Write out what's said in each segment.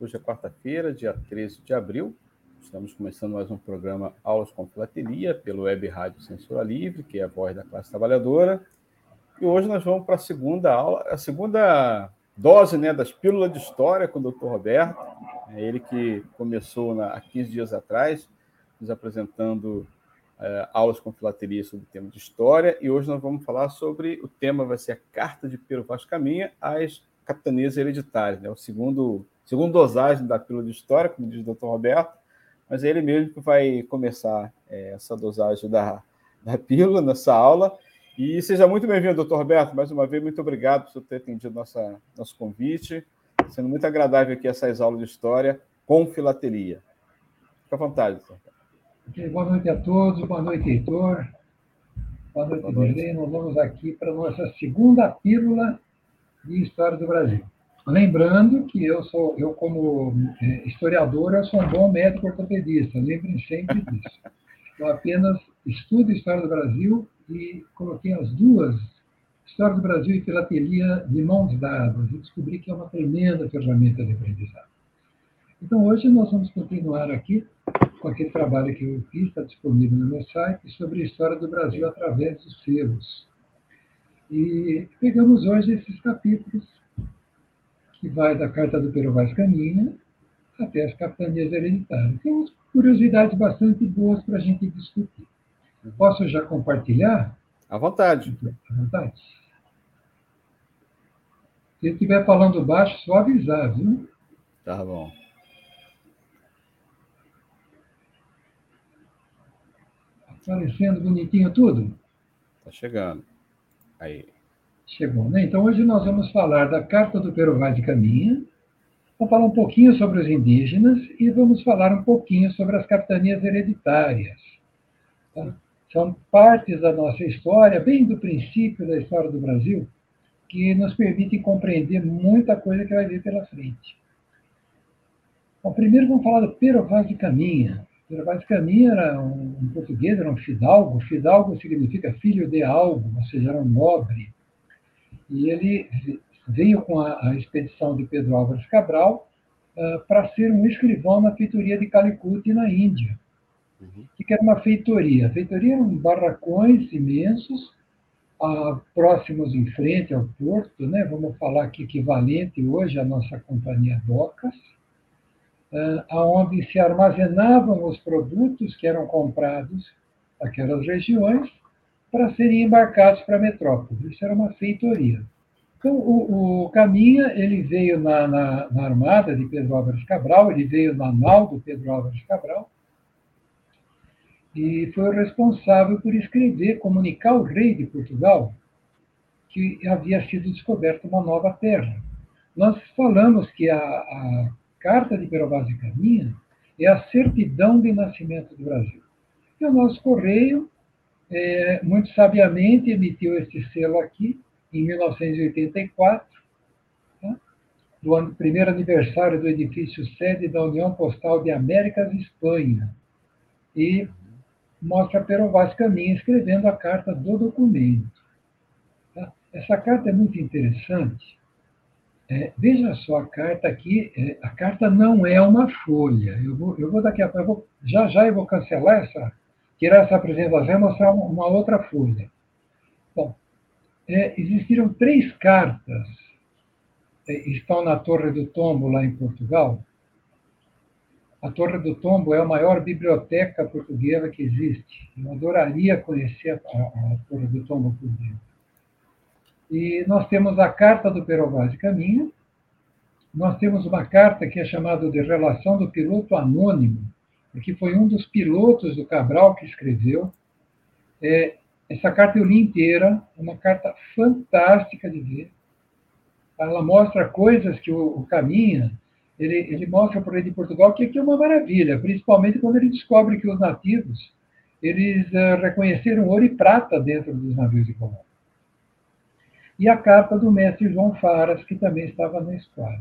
Hoje é quarta-feira, dia 13 de abril. Estamos começando mais um programa Aulas com Filatelia pelo Web Rádio Censura Livre, que é a voz da classe trabalhadora. E hoje nós vamos para a segunda aula, a segunda dose né, das pílulas de história com o Dr. Roberto. É ele que começou na, há 15 dias atrás, nos apresentando é, aulas com filatelia sobre o tema de história. E hoje nós vamos falar sobre o tema, vai ser a Carta de Pero Vaz Caminha às capitanias hereditárias. Né? O segundo segundo dosagem da pílula de história, como diz o Dr. Roberto, mas é ele mesmo que vai começar é, essa dosagem da, da pílula nessa aula. E seja muito bem-vindo, doutor Roberto. Mais uma vez, muito obrigado por ter atendido nossa, nosso convite. Sendo muito agradável aqui essas aulas de história com filatelia. Fique à vontade, doutor. Okay, boa noite a todos, boa noite, Heitor. Boa noite, Belém. Nós vamos aqui para a nossa segunda pílula de História do Brasil. Lembrando que eu sou, eu como é, historiador, eu sou um bom médico ortopedista, lembrem sempre disso. Eu apenas estudo História do Brasil e coloquei as duas, História do Brasil e Filatelia, de mãos dadas, e descobri que é uma tremenda ferramenta de aprendizado. Então, hoje nós vamos continuar aqui com aquele trabalho que eu fiz, está disponível no meu site, sobre a história do Brasil através dos selos. E pegamos hoje esses capítulos que vai da Carta do Pero Vaz Caminha até as capitanias hereditárias. Tem umas curiosidades bastante boas para a gente discutir. Posso já compartilhar? À vontade. À vontade. Se estiver falando baixo, só avisar, viu? Tá bom. Aparecendo bonitinho tudo? Tá chegando. Aí. Chegou, né? Então, hoje nós vamos falar da Carta do Peruvá de Caminha, vamos falar um pouquinho sobre os indígenas e vamos falar um pouquinho sobre as capitanias hereditárias. Tá? São partes da nossa história, bem do princípio da história do Brasil, que nos permitem compreender muita coisa que vai vir pela frente. Bom, primeiro vamos falar do Pero Vaz de Caminha. Pero Vaz de Caminha era um, um português, era um fidalgo. Fidalgo significa filho de algo, ou seja, era um nobre e ele veio com a, a expedição de Pedro Álvares Cabral uh, para ser um escrivão na feitoria de Calicut, na Índia. Uhum. Que era uma feitoria? A feitoria eram barracões imensos, uh, próximos em frente ao porto, né? vamos falar aqui equivalente hoje à nossa companhia Docas, uh, onde se armazenavam os produtos que eram comprados naquelas regiões para serem embarcados para a metrópole. Isso era uma feitoria. Então, o, o Caminha ele veio na, na, na, armada de Pedro Álvares Cabral, ele veio na nau do Pedro Álvares Cabral, e foi o responsável por escrever, comunicar ao rei de Portugal que havia sido descoberta uma nova terra. Nós falamos que a, a Carta de Pedro Vaz de Caminha é a certidão de nascimento do Brasil. E o nosso correio é, muito sabiamente emitiu esse selo aqui em 1984, tá? do ano, primeiro aniversário do edifício sede da União Postal de Américas e Espanha, e mostra Pero Caminha escrevendo a carta do documento. Tá? Essa carta é muito interessante. É, veja só a carta aqui. É, a carta não é uma folha. Eu vou, eu vou daqui a pouco, já já eu vou cancelar essa tirar essa apresentação e mostrar uma outra folha. Bom, é, existiram três cartas é, estão na Torre do Tombo, lá em Portugal. A Torre do Tombo é a maior biblioteca portuguesa que existe. Eu adoraria conhecer a, a, a Torre do Tombo por dentro. E nós temos a Carta do Perovaz de Caminha, nós temos uma carta que é chamada de Relação do Piloto Anônimo, porque foi um dos pilotos do Cabral que escreveu. É, essa carta eu li inteira, uma carta fantástica de ver. Ela mostra coisas que o, o Caminha ele, ele mostra para rei de Portugal que aqui é uma maravilha, principalmente quando ele descobre que os nativos eles uh, reconheceram ouro e prata dentro dos navios de comando. E a carta do mestre João Faras, que também estava na esquadra.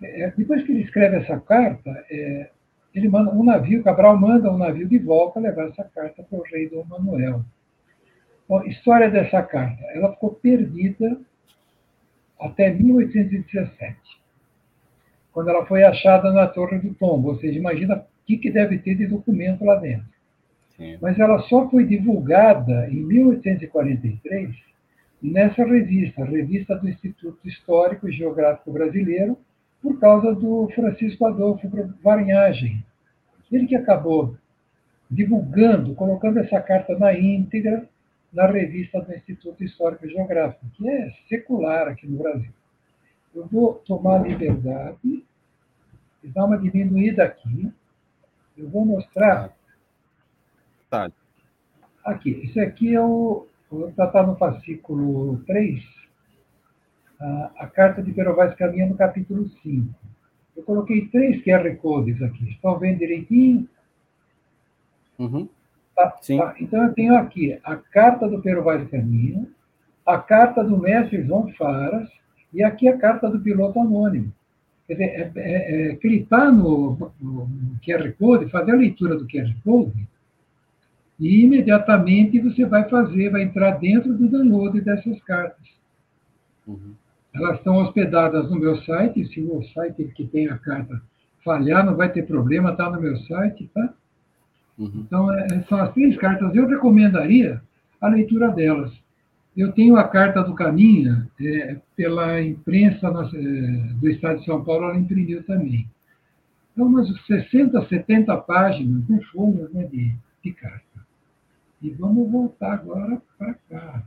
É, depois que ele escreve essa carta, é, ele manda um navio, Cabral manda um navio de volta levar essa carta para o rei Dom Manuel. Bom, história dessa carta. Ela ficou perdida até 1817, quando ela foi achada na Torre do Tombo. Ou seja, imagina o que, que deve ter de documento lá dentro. Sim. Mas ela só foi divulgada em 1843 nessa revista, a Revista do Instituto Histórico e Geográfico Brasileiro, por causa do Francisco Adolfo Varinhagem. Ele que acabou divulgando, colocando essa carta na íntegra na revista do Instituto Histórico e Geográfico, que é secular aqui no Brasil. Eu vou tomar liberdade e dar uma diminuída aqui. Eu vou mostrar. Tá. Aqui, isso aqui é o. Está no fascículo 3, a, a carta de Perovais Caminha no capítulo 5. Eu coloquei três QR Codes aqui. Estão vendo direitinho? Uhum. Tá, tá. Então, eu tenho aqui a carta do Pero Vaz Caminho, a carta do mestre João Faras e aqui a carta do piloto anônimo. Quer dizer, é, é, é, clicar no, no, QR Code, fazer a leitura do QR Code, e imediatamente você vai fazer, vai entrar dentro do download dessas cartas. Uhum. Elas estão hospedadas no meu site, se o site que tem a carta falhar, não vai ter problema, está no meu site, tá? Uhum. Então, é, são as três cartas. Eu recomendaria a leitura delas. Eu tenho a carta do Caminha, é, pela imprensa é, do Estado de São Paulo, ela imprimiu também. Então, umas 60, 70 páginas, né, folhas né, de, de carta. E vamos voltar agora para cá.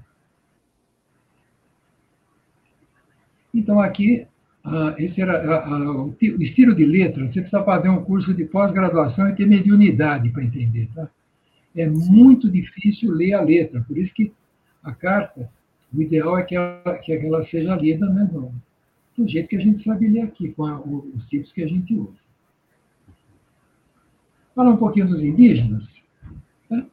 Então, aqui ah, esse era ah, o, o estilo de letra. Você precisa fazer um curso de pós-graduação e ter mediunidade para entender. Tá? É muito difícil ler a letra, por isso que a carta, o ideal é que ela, que ela seja lida né, do, do jeito que a gente sabe ler aqui, com a, os tipos que a gente usa. Falar um pouquinho dos indígenas. Tá?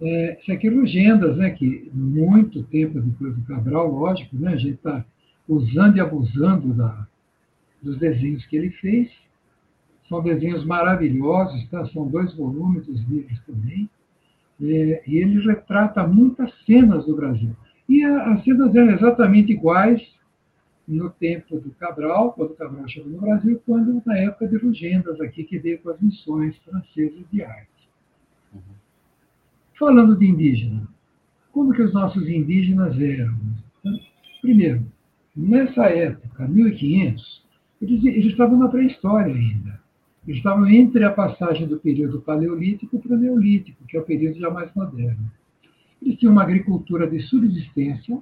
É, isso aqui é legendas, né, que muito tempo depois do Cabral, lógico, né, a gente está usando e abusando da, dos desenhos que ele fez. São desenhos maravilhosos, tá? são dois volumes dos livros também. É, e ele retrata muitas cenas do Brasil. E as cenas eram exatamente iguais no tempo do Cabral, quando Cabral chegou no Brasil, quando na época de Rugendas, aqui, que veio com as missões francesas de arte. Falando de indígena, como que os nossos indígenas eram? Primeiro, Nessa época, 1500, eles, eles estavam na pré-história ainda. Eles estavam entre a passagem do período paleolítico para o neolítico, que é o período já mais moderno. Eles tinham uma agricultura de subsistência,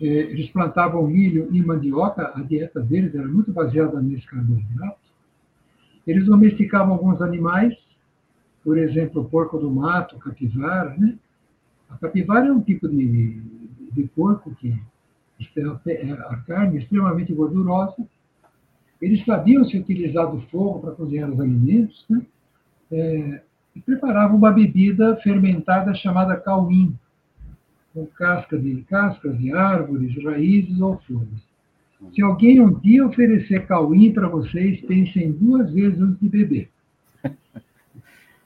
eh, eles plantavam milho e mandioca, a dieta deles era muito baseada nesse carboidrato. Eles domesticavam alguns animais, por exemplo, o porco do mato, capivara. Né? A capivara é um tipo de, de porco que é, a carne extremamente gordurosa. Eles sabiam se utilizar do fogo para cozinhar os alimentos, né? É, e preparavam uma bebida fermentada chamada cauim, com casca de, cascas de árvores, raízes ou flores. Se alguém um dia oferecer cauim para vocês, pensem duas vezes antes de beber.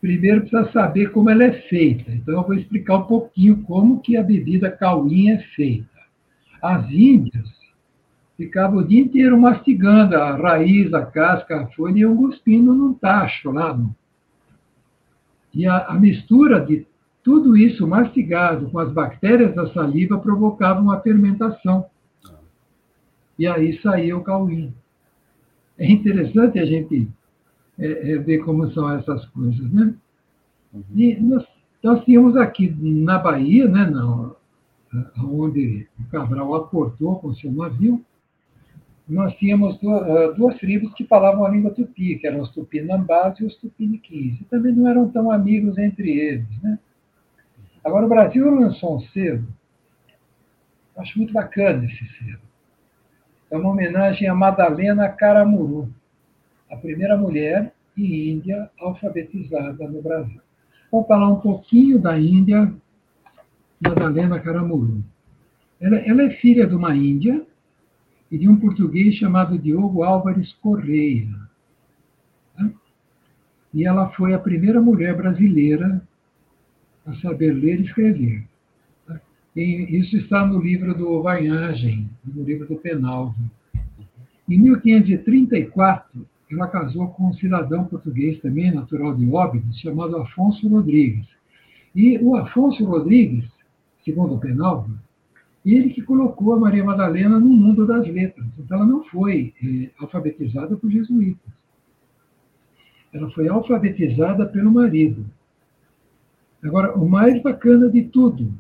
Primeiro precisa saber como ela é feita. Então eu vou explicar um pouquinho como que a bebida cauim é feita. As índias ficavam o dia inteiro mastigando a raiz, a casca, a folha e iam cuspindo num tacho lá. E a, a mistura de tudo isso mastigado com as bactérias da saliva provocava uma fermentação. E aí saía o cauim. É interessante a gente é, é, ver como são essas coisas, né? Uhum. E nós, nós tínhamos aqui na Bahia, né, não, onde Cabral aportou com seu navio, nós tínhamos eh, duas tribos que falavam a língua tupi, que eram os tupinambás e os tupiniquins. E também não eram tão amigos entre eles. Né? Agora, o Brasil lançou um selo, acho muito bacana esse selo. É uma homenagem a Madalena Caramuru. a primeira mulher e índia alfabetizada no Brasil. Vou falar um pouquinho da Índia, Madalena Caramuru. Ela, ela é filha de uma índia e de um português chamado Diogo Álvares Correia. Né? E ela foi a primeira mulher brasileira a saber ler e escrever. E isso está no livro do Varnhagen, no livro do Penalvo. Em 1534, ela casou com um cidadão português também, natural de Óbidos, chamado Afonso Rodrigues. E o Afonso Rodrigues, segundo o Penalvo, ele que colocou a Maria Madalena no mundo das letras. Então, ela não foi é, alfabetizada por jesuítas. Ela foi alfabetizada pelo marido. Agora, o mais bacana de tudo,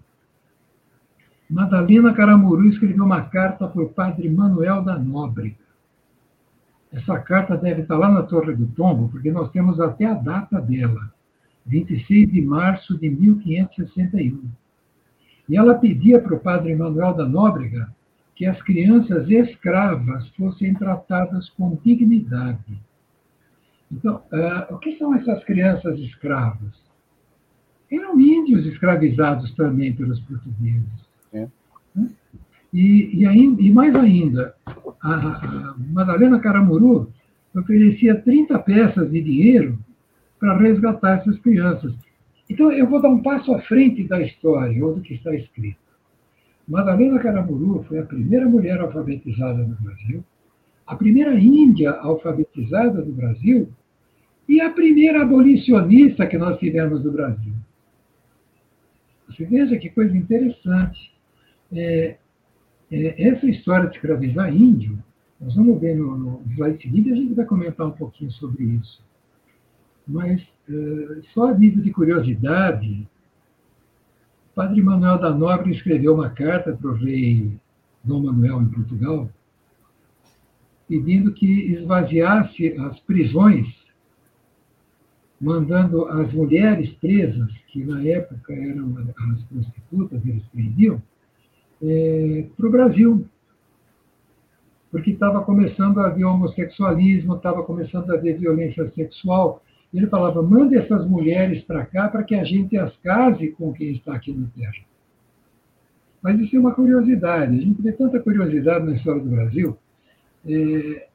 Madalena Caramuru escreveu uma carta para o padre Manuel da Nóbrega. Essa carta deve estar lá na Torre do Tombo, porque nós temos até a data dela, 26 de março de 1561. E ela pedia para o padre Manuel da Nóbrega que as crianças escravas fossem tratadas com dignidade. Então, uh, o que são essas crianças escravas? Eram índios escravizados também pelos portugueses. É. E, e, ainda, e mais ainda, a, a Madalena Caramuru oferecia 30 peças de dinheiro para resgatar essas crianças. Então, eu vou dar um passo à frente da história, ou do que está escrito. Madalena Caramuru foi a primeira mulher alfabetizada no Brasil, a primeira índia alfabetizada do Brasil e a primeira abolicionista que nós tivemos no Brasil. Você veja que coisa interessante. É, é, essa história de escravizar índio, nós vamos ver no, no slide seguinte, a gente vai comentar um pouquinho sobre isso. Mas, só a nível de curiosidade, padre Manuel da Nobre escreveu uma carta para o rei Dom Manuel em Portugal, pedindo que esvaziasse as prisões, mandando as mulheres presas, que na época eram as prostitutas, eles prendiam, é, para o Brasil. Porque estava começando a haver homossexualismo, estava começando a haver violência sexual. Ele falava: mande essas mulheres para cá para que a gente as case com quem está aqui na Terra. Mas isso é uma curiosidade. A gente vê tanta curiosidade na história do Brasil é,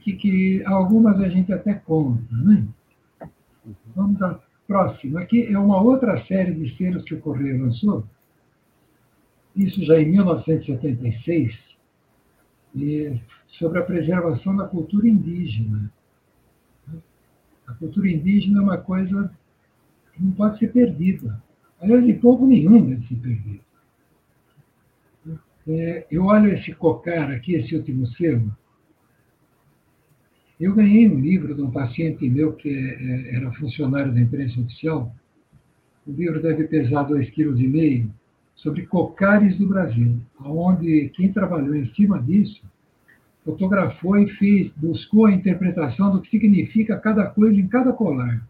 que, que, algumas a gente até conta. Né? Vamos à próxima. Aqui é uma outra série de selos que o Correio lançou isso já em 1976, sobre a preservação da cultura indígena. A cultura indígena é uma coisa que não pode ser perdida. Aliás, de povo nenhum deve ser perdido. É, eu olho esse cocar aqui, esse último selo. Eu ganhei um livro de um paciente meu que é, é, era funcionário da imprensa oficial. O livro deve pesar dois quilos e meio sobre cocares do Brasil, onde quem trabalhou em cima disso fotografou e fez, buscou a interpretação do que significa cada coisa em cada colar.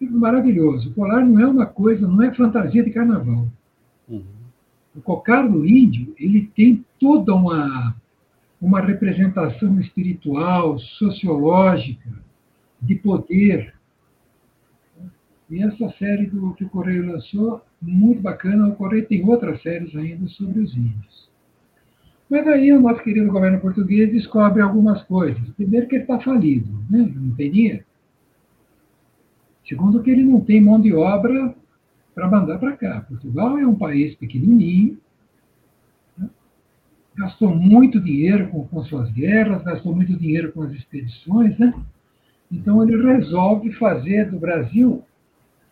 Maravilhoso. O colar não é uma coisa, não é fantasia de carnaval. Uhum. O cocar do índio, ele tem toda uma, uma representação espiritual, sociológica, de poder. E essa série do, que o Correio lançou muito bacana. O Correio tem outras séries ainda sobre os índios. Mas aí o nosso querido governo português descobre algumas coisas. Primeiro que ele está falido, né? não tem dinheiro. Segundo que ele não tem mão de obra para mandar para cá. Portugal é um país pequenininho, né? gastou muito dinheiro com, com suas guerras, gastou muito dinheiro com as expedições, né? Então ele resolve fazer do Brasil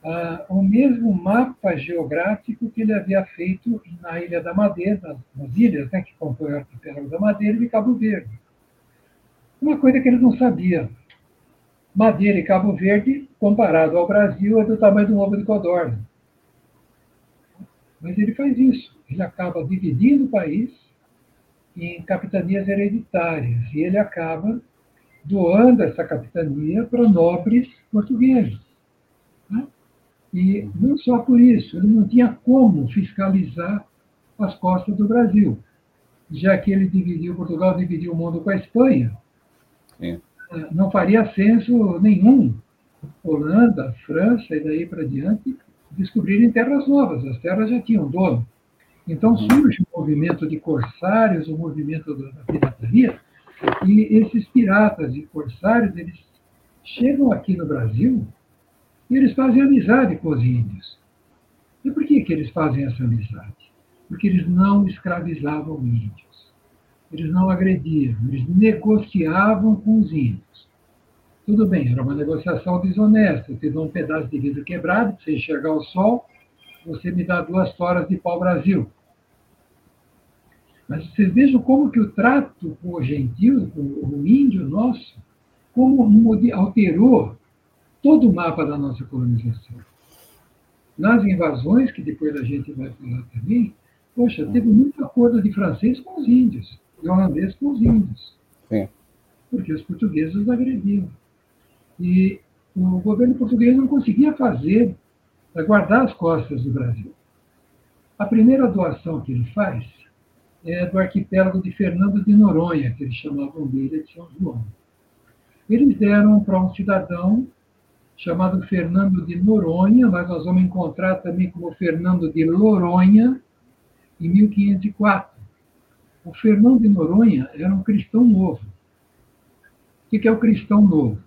ah, o mesmo mapa geográfico que ele havia feito na Ilha da Madeira, nas, nas ilhas né, que compõem o arquipélago da Madeira e de Cabo Verde. Uma coisa que ele não sabia. Madeira e Cabo Verde, comparado ao Brasil, é do tamanho do ovo de codorna. Mas ele faz isso. Ele acaba dividindo o país em capitanias hereditárias e ele acaba doando essa capitania para nobres portugueses. E não só por isso, ele não tinha como fiscalizar as costas do Brasil, já que ele dividiu, Portugal dividiu o mundo com a Espanha. não faria senso nenhum Holanda, França e daí para diante descobrirem terras novas. As terras já tinham dono. Então uhum. surge o movimento de corsários, o movimento da pirataria, e esses piratas e corsários eles chegam aqui no Brasil e eles fazem amizade com os índios. E por que, que eles fazem essa amizade? Porque eles não escravizavam índios. Eles não agrediam, eles negociavam com os índios. Tudo bem, era uma negociação desonesta. Você dá um pedaço de vidro quebrado, você enxergar o sol, você me dá duas toras de pau-brasil. Mas vocês vejam como que o trato com o gentil, com o índio nosso, como alterou todo o mapa da nossa colonização. Nas invasões, que depois a gente vai falar também, poxa, teve muito acordo de francês com os índios, de holandês com os índios. Sim. Porque os portugueses os agrediam. E o governo português não conseguia fazer, guardar as costas do Brasil. A primeira doação que ele faz é do arquipélago de Fernando de Noronha, que eles chamavam dele de São João. Eles deram para um cidadão chamado Fernando de Noronha, mas nós vamos encontrar também como Fernando de Loronha, em 1504. O Fernando de Noronha era um cristão novo. O que é o cristão novo?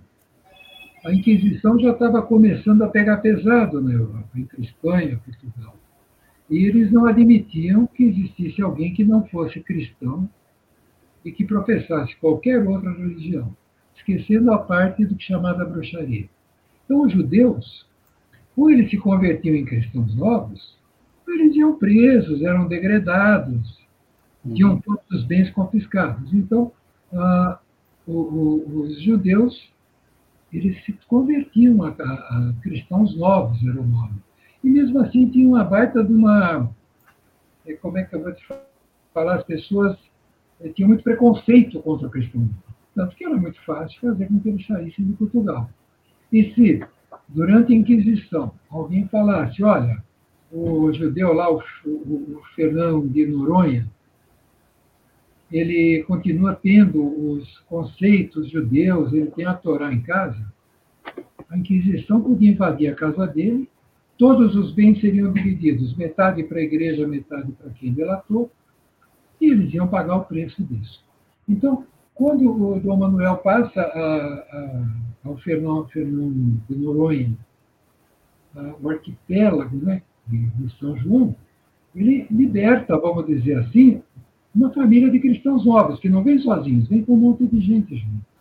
A Inquisição já estava começando a pegar pesado na Europa, entre Espanha e Portugal. E eles não admitiam que existisse alguém que não fosse cristão e que professasse qualquer outra religião, esquecendo a parte do que chamava bruxaria. Então, os judeus, ou eles se convertiam em cristãos novos, ou eles iam presos, eram degradados, tinham uhum. todos os bens confiscados. Então, ah, o, o, os judeus, eles se convertiam a, a, a cristãos novos, era o nome. E mesmo assim tinha uma baita de uma. É, como é que eu vou te falar? As pessoas é, tinham muito preconceito contra o cristianismo. Tanto que era muito fácil fazer com que eles saíssem de Portugal. E se, durante a Inquisição, alguém falasse: olha, o judeu lá, o, o Fernão de Noronha, ele continua tendo os conceitos judeus, ele tem a Torá em casa, a Inquisição podia invadir a casa dele todos os bens seriam divididos, metade para a igreja, metade para quem delatou, e eles iam pagar o preço disso. Então, quando o Dom Manuel passa a, a, ao Fernão, Fernão de Noronha, o arquipélago né, de, São João, ele liberta, vamos dizer assim, uma família de cristãos novos, que não vem sozinhos, vem com um monte de gente junto.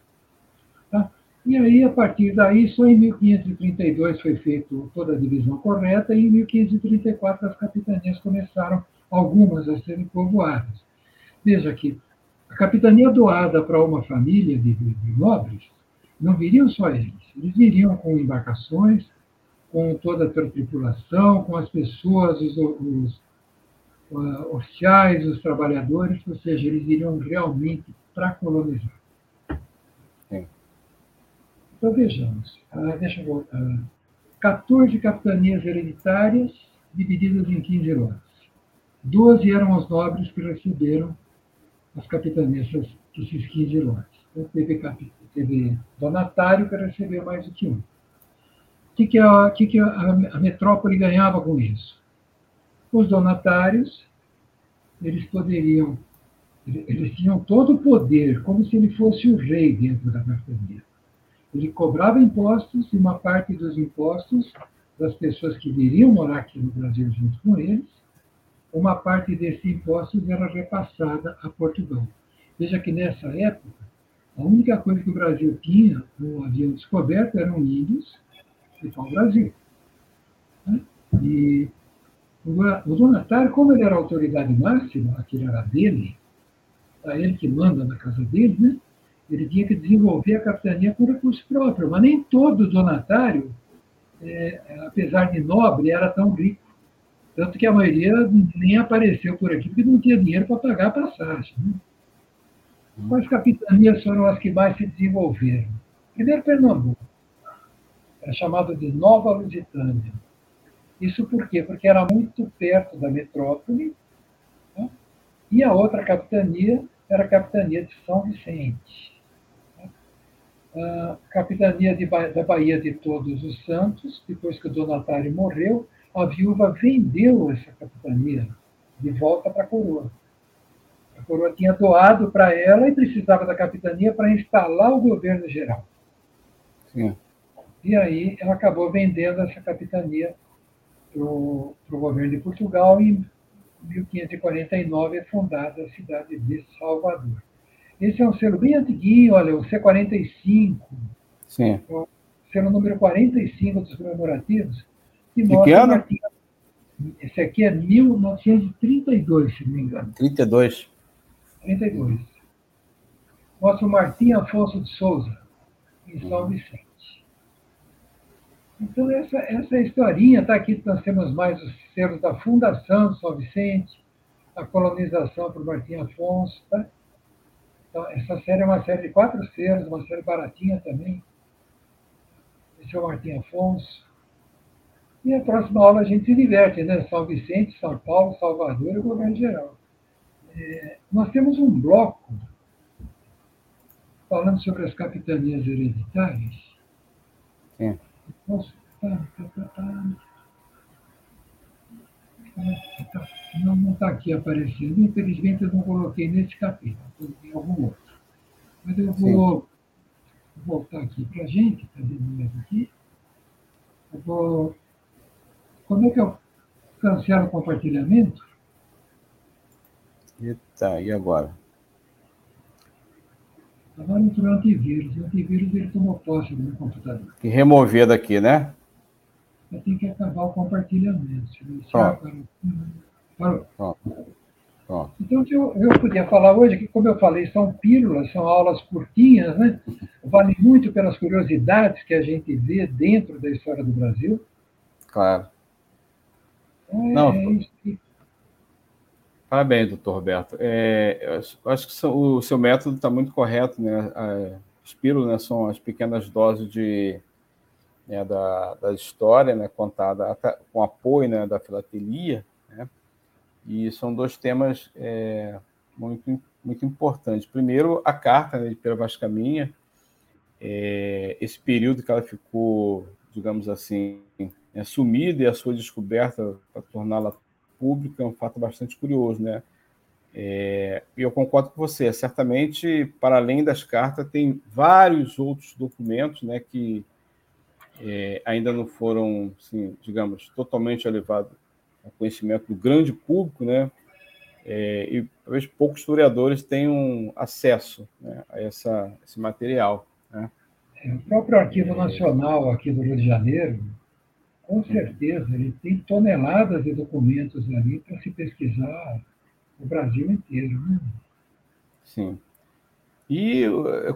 E aí, a partir daí, só em 1532 foi feita toda a divisão correta, e em 1534 as capitanias começaram, algumas, a serem povoadas. Veja que a capitania doada para uma família de, de, de nobres, não viriam só eles, eles viriam com embarcações, com toda a tripulação, com as pessoas, os, os uh, oficiais, os trabalhadores, ou seja, eles iriam realmente para colonizar. Então, vejamos. Ah, deixa eu voltar. 14 capitanias hereditárias divididas em 15 lotes. Doze eram os nobres que receberam as capitanias desses 15 lotes. Então, teve, teve donatário que recebeu mais do que um. O que, que, a, que, que a, a metrópole ganhava com isso? Os donatários, eles poderiam, eles tinham todo o poder, como se ele fosse o rei dentro da capitania. Ele cobrava impostos e uma parte dos impostos das pessoas que viriam morar aqui no Brasil junto com eles, uma parte desses impostos era repassada a Portugal. Veja que nessa época, a única coisa que o Brasil tinha, ou haviam descoberto, eram índios e o Brasil. Né? E o donatário, como ele era a autoridade máxima, aquilo era dele, era ele que manda na casa dele, né? ele tinha que desenvolver a capitania com recurso próprio, mas nem todo donatário, é, apesar de nobre, era tão rico. Tanto que a maioria nem apareceu por aqui, porque não tinha dinheiro para pagar a passagem. Né? As capitanias foram as que mais se desenvolveram. Primeiro, Pernambuco. Era chamado de Nova Lusitânia. Isso por quê? Porque era muito perto da metrópole. Né? E a outra capitania era a capitania de São Vicente. a capitania de, da Bahia de Todos os Santos, depois que o donatário morreu, a viúva vendeu essa capitania de volta para a coroa. A coroa tinha doado para ela e precisava da capitania para instalar o governo geral. Sim. E aí ela acabou vendendo essa capitania para o governo de Portugal e em 1549 é fundada a cidade de Salvador. Esse é um selo bem antiguinho, olha, o C45. Sim. O selo número 45 dos comemorativos. Que mostra Martim, esse aqui é 1932, se não me engano. 32. 32. Mostra o Martim Afonso de Souza, em São uhum. Vicente. Então, essa, essa historinha está aqui. Nós temos mais os selos da Fundação de São Vicente, a colonização por Martim Afonso. Tá? Então, essa série é uma série de quatro selos, uma série baratinha também. Esse é o Martim Afonso. E a próxima aula a gente se diverte, né? São Vicente, São Paulo, Salvador e o governo geral. É, nós temos um bloco falando sobre as capitanias hereditárias. Sim. Nossa, tá, tá, tá, tá. Não está aqui aparecendo. Infelizmente, eu não coloquei nesse capítulo, em algum outro. Mas eu vou Sim. voltar aqui para a gente, está dizendo aqui. Eu vou. Como é que eu cancelo o compartilhamento? Eita, e agora? Agora entrou o antivírus. O antivírus ele tomou posse do meu computador. E remover daqui, né? Eu tenho que acabar o compartilhamento. Pronto. Pronto. Pronto. Então, eu, eu podia falar hoje que, como eu falei, são pílulas, são aulas curtinhas, né? Vale muito pelas curiosidades que a gente vê dentro da história do Brasil. Claro. É, Não, é isso. Parabéns, doutor Roberto. É, acho que o seu método está muito correto, né? Pílulas né, são as pequenas doses de né, da, da história, né, contada com apoio né, da filatelia, né, e são dois temas é, muito, muito importantes. Primeiro, a carta né, de Pera Vascaminha, é, esse período que ela ficou, digamos assim, é, sumida e a sua descoberta para torná-la pública é um fato bastante curioso, né? É, e eu concordo com você. Certamente, para além das cartas, tem vários outros documentos, né, que é, ainda não foram, assim, digamos, totalmente levados ao conhecimento do grande público, né? É, e talvez poucos historiadores tenham acesso né, a essa, esse material. Né? O próprio Arquivo Nacional aqui do Rio de Janeiro, com certeza, ele tem toneladas de documentos ali para se pesquisar o Brasil inteiro. Né? Sim. E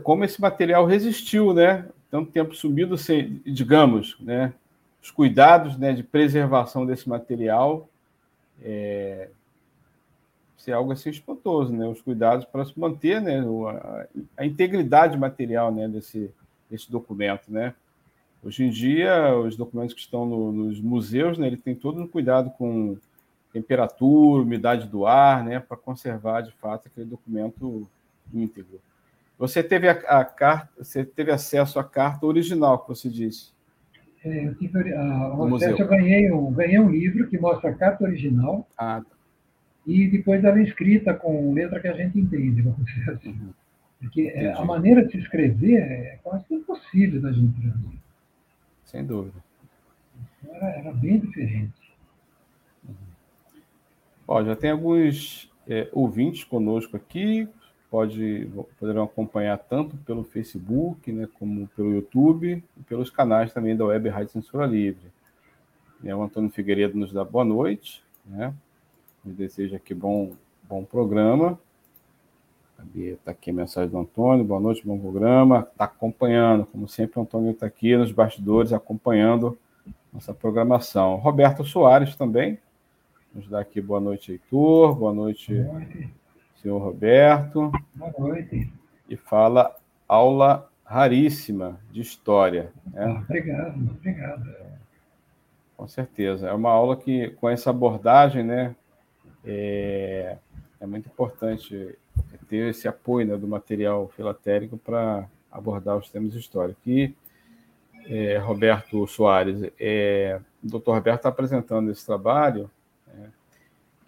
como esse material resistiu, né? tanto tempo sumido, sem, digamos, né, os cuidados né, de preservação desse material é, ser algo assim espantoso, né? Os cuidados para se manter, né, a, a, integridade material, né, desse, desse documento, né? Hoje em dia, os documentos que estão no, nos museus, né, ele tem todo um cuidado com temperatura, umidade do ar, né, para conservar de fato aquele documento íntegro. Você teve a, a, carta, você teve acesso à carta original que você disse? É, eu tive a, o acesso, eu ganhei um, ganhei um livro que mostra a carta original. Ah, tá. E depois ela é escrita com letra que a gente entende, vamos dizer assim. Uhum. Porque é, a maneira de se escrever é quase impossível da gente traduzir. Sem dúvida. Era, era bem diferente. Ó, já tem alguns é, ouvintes conosco aqui pode, poderão acompanhar tanto pelo Facebook, né, como pelo YouTube e pelos canais também da Web Rádio Censura Livre. É, o Antônio Figueiredo nos dá boa noite, né? Nos deseja aqui bom, bom programa. Está aqui a mensagem do Antônio, boa noite, bom programa. Está acompanhando, como sempre, o Antônio está aqui nos bastidores acompanhando nossa programação. Roberto Soares também, nos dá aqui boa noite, Heitor, boa noite. Boa noite senhor Roberto. Boa noite. E fala aula raríssima de história. Né? Obrigado, obrigado. Com certeza. É uma aula que, com essa abordagem, né, é, é muito importante ter esse apoio né, do material filatérico para abordar os temas históricos. E é, Roberto Soares, é, o doutor Roberto está apresentando esse trabalho,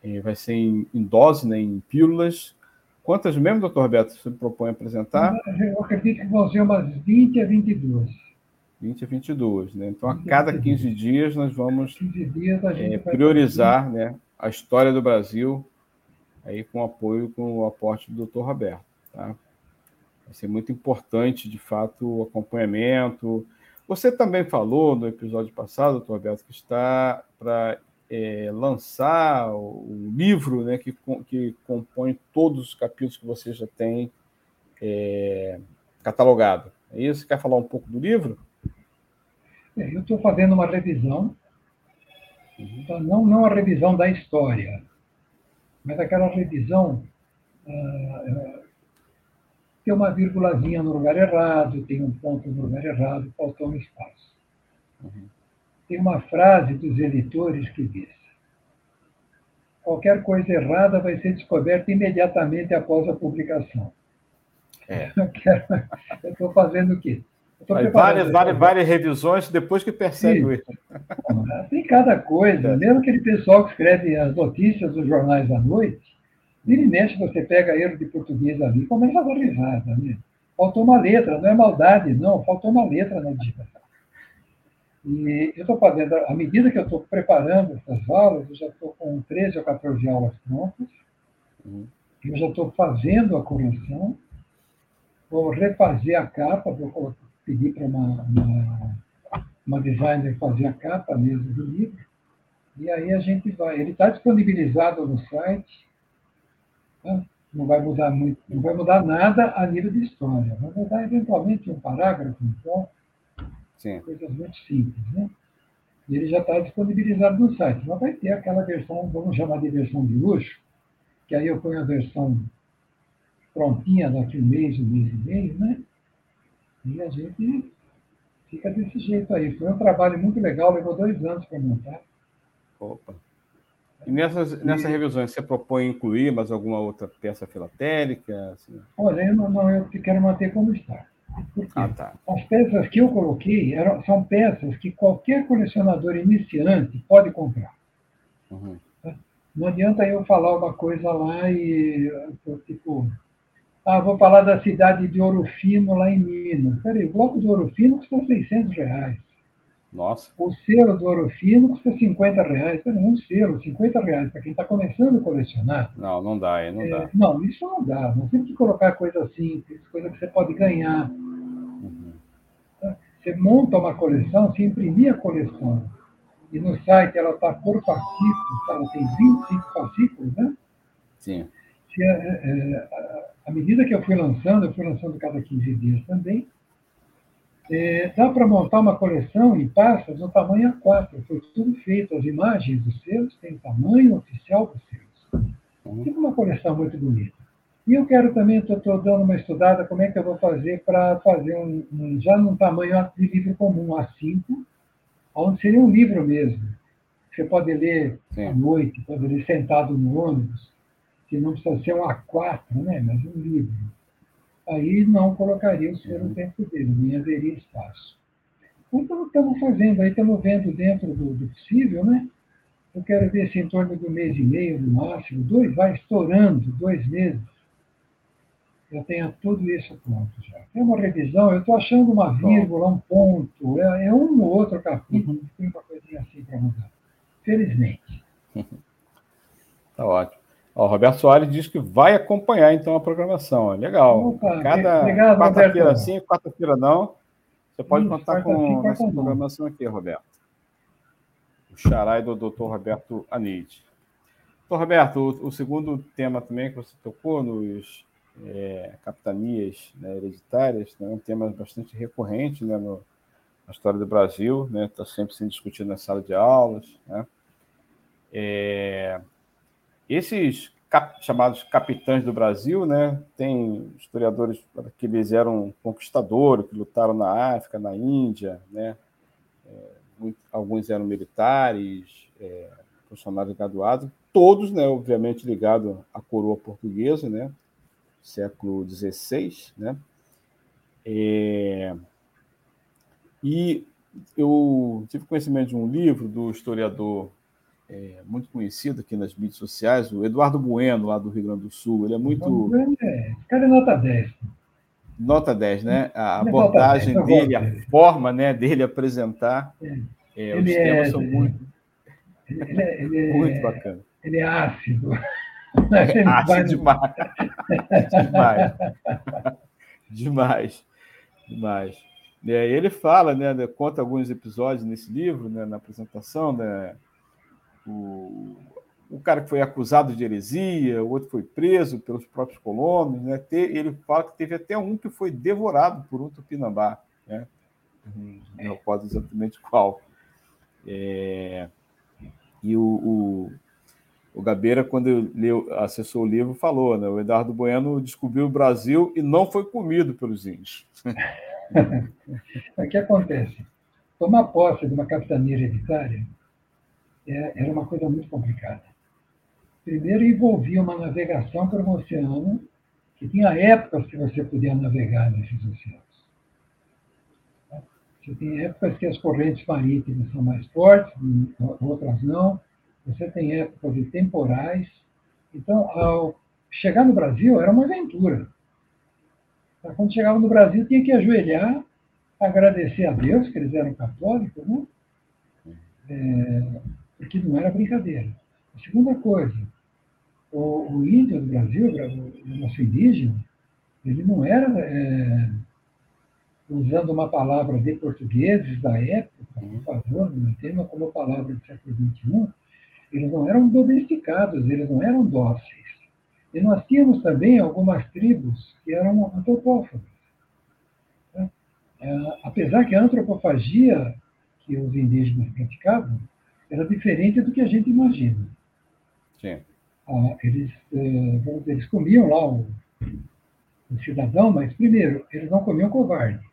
é, vai ser em, em, dose, né, em pílulas. Quantas mesmo, doutor Roberto, você propõe apresentar? Eu acredito que vão ser umas 20 a 22. 20 a 22, né? Então, a cada 15 dias nós vamos dias é, priorizar né, a história do Brasil aí com apoio, com o aporte do doutor Roberto, tá? Vai ser muito importante, de fato, o acompanhamento. Você também falou no episódio passado, doutor Roberto, que está para é, lançar o, livro né, que, que compõe todos os capítulos que você já tem é, catalogado. É isso? Você quer falar um pouco do livro? É, eu estou fazendo uma revisão. Então, não, não a revisão da história, mas aquela revisão uh, tem uma vírgulazinha no lugar errado, tem um ponto no lugar errado, faltou um espaço. Uhum. Tem uma frase dos editores que diz: qualquer coisa errada vai ser descoberta imediatamente após a publicação. É. Eu estou fazendo o quê? Várias, várias, várias revisões depois que percebe isso. Tem cada coisa, mesmo aquele pessoal que escreve as notícias dos jornais à noite, vira e mexe, você pega erro de português ali começa a dar risada. Né? Faltou uma letra, não é maldade, não, faltou uma letra na digitação. E eu estou fazendo, à medida que eu estou preparando essas aulas, eu já estou com 13 ou 14 aulas prontas, uhum. eu já estou fazendo a correção, vou refazer a capa, vou pedir para uma, uma, uma designer fazer a capa mesmo do livro, e aí a gente vai. Ele está disponibilizado no site, tá? não vai mudar muito, não vai mudar nada a nível de história, vai mudar eventualmente um parágrafo, um ponto, Sim. coisas muito simples, né? E ele já está disponibilizado no site. Mas vai ter aquela versão, vamos chamar de versão de luxo, que aí eu ponho a versão prontinha daqui um mês, um mês e meio, né? E a gente fica desse jeito aí. Foi um trabalho muito legal, levou dois anos para montar. Opa. E nessas, nessas revisões, você propõe incluir mais alguma outra peça filatélica? Assim? Olha, eu, não, não, eu quero manter como está. Ah, tá. As peças que eu coloquei eram, são peças que qualquer colecionador iniciante pode comprar. Uhum. Não adianta eu falar uma coisa lá e, tipo, ah, vou falar da cidade de Ouro Fino, lá em Minas. Peraí, o bloco de Ouro Fino custa 600 reais. Nossa. O selo do Ouro Fino custa 50 reais. Peraí, um selo, 50 reais, para quem está começando a colecionar. Não, não dá, não é, dá. Não, isso não dá. Nós temos que colocar coisa simples, coisa que você pode ganhar. Você monta uma coleção, você imprimir a coleção, e no site ela está por fascículos, ela tem 25 fascículos, né? Sim. Se, é, é, à medida que eu fui lançando, eu fui lançando cada 15 dias também, é, dá para montar uma coleção em pastas no tamanho A4. Foi tudo feito, as imagens dos selos têm o tamanho oficial dos selos. Uhum. Fica uma coleção muito bonita. E eu quero também, estou dando uma estudada, como é que eu vou fazer para fazer um, um, já num tamanho de livro comum, A5, onde seria um livro mesmo. Você pode ler Sim. à noite, pode ler sentado no ônibus, que não precisa ser um A4, né, mas um livro. Aí não colocaria o ser no tempo dele, nem haveria espaço. Então, estamos fazendo, aí estamos vendo dentro do, do possível, né? Eu quero ver se em torno do mês e meio, no máximo, dois, vai estourando, dois meses, eu tenha tudo isso pronto já. Tem uma revisão, eu estou achando uma vírgula, um ponto, é, é um ou outro capítulo que tem uma coisinha assim para mudar. Felizmente. Tá ótimo. O Roberto Soares diz que vai acompanhar então a programação. É Opa, Cada quarta-feira sim, quarta-feira não. Você pode Isso, contar com essa programação aqui, Roberto. O xarai do Dr. Roberto Anite. Doutor Roberto, o, o, segundo tema também que você tocou nos é, capitanias né, hereditárias, né, um tema bastante recorrente né, no, na história do Brasil, está né, tá sempre sendo discutido na sala de aulas. Né. É, esses cap, chamados capitães do Brasil, né, tem historiadores que eles eram conquistadores, que lutaram na África, na Índia, né, é, alguns eram militares, é, funcionários graduados, todos, né, obviamente, ligados à coroa portuguesa, né, século XVI, né? É... E eu tive conhecimento de um livro do historiador é, muito conhecido aqui nas mídias sociais, o Eduardo Bueno, lá do Rio Grande do Sul. Ele é muito. É, cara é nota 10. Nota 10, né? A abordagem 10, dele, a forma né, dele apresentar é. É, os temas são muito. Ele é, ele é, muito bacana. Ele é ácido. É ácido demais. demais. demais. Demais. E aí ele fala, né, conta alguns episódios nesse livro, né, na apresentação, né, o, o cara que foi acusado de heresia, o outro foi preso pelos próprios colonos, né, ele fala que teve até um que foi devorado por um tupinambá, né, não recordo exatamente qual. É, e o, o, o Gabeira, quando leu, acessou o livro, falou, né, o Eduardo Bueno descobriu o Brasil e não foi comido pelos índios. o que acontece? Tomar posse de uma capitania hereditária é, era uma coisa muito complicada. Primeiro, envolvia uma navegação por um oceano que tinha épocas que você podia navegar nesses oceanos. Você tem épocas que as correntes marítimas são mais fortes, outras não. Você tem épocas de temporais. Então, ao chegar no Brasil, era uma aventura. Quando chegava no Brasil, tinha que ajoelhar, agradecer a Deus, que eles eram católicos, né? É, porque não era brincadeira. A segunda coisa, o, o índio do Brasil, o nosso indígena, ele não era, é, usando uma palavra de portugueses da época, por favor, não entenda como palavra do século XXI, eles não eram domesticados, eles não eram dóceis. E nós tínhamos também algumas tribos que eram antropófagas. Né? É, apesar que a antropofagia que os indígenas praticavam era diferente do que a gente imagina. Sim. Ah, eles, eh, eles comiam lá o, o, cidadão, mas primeiro, eles não comiam covarde.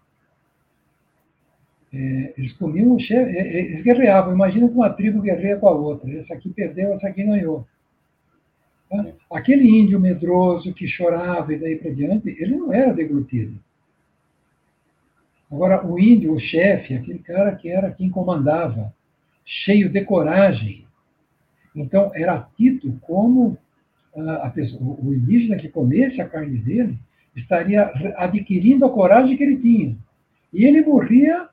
É, eles comiam o chefe, eles guerreavam. Imagina que uma tribo guerreia com a outra. Essa aqui perdeu, essa aqui ganhou. Tá? Aquele índio medroso que chorava e daí para diante, ele não era deglutido. Agora, o índio, o chefe, aquele cara que era quem comandava, cheio de coragem. Então, era tido como a pessoa, o indígena que comesse a carne dele estaria adquirindo a coragem que ele tinha. E ele morria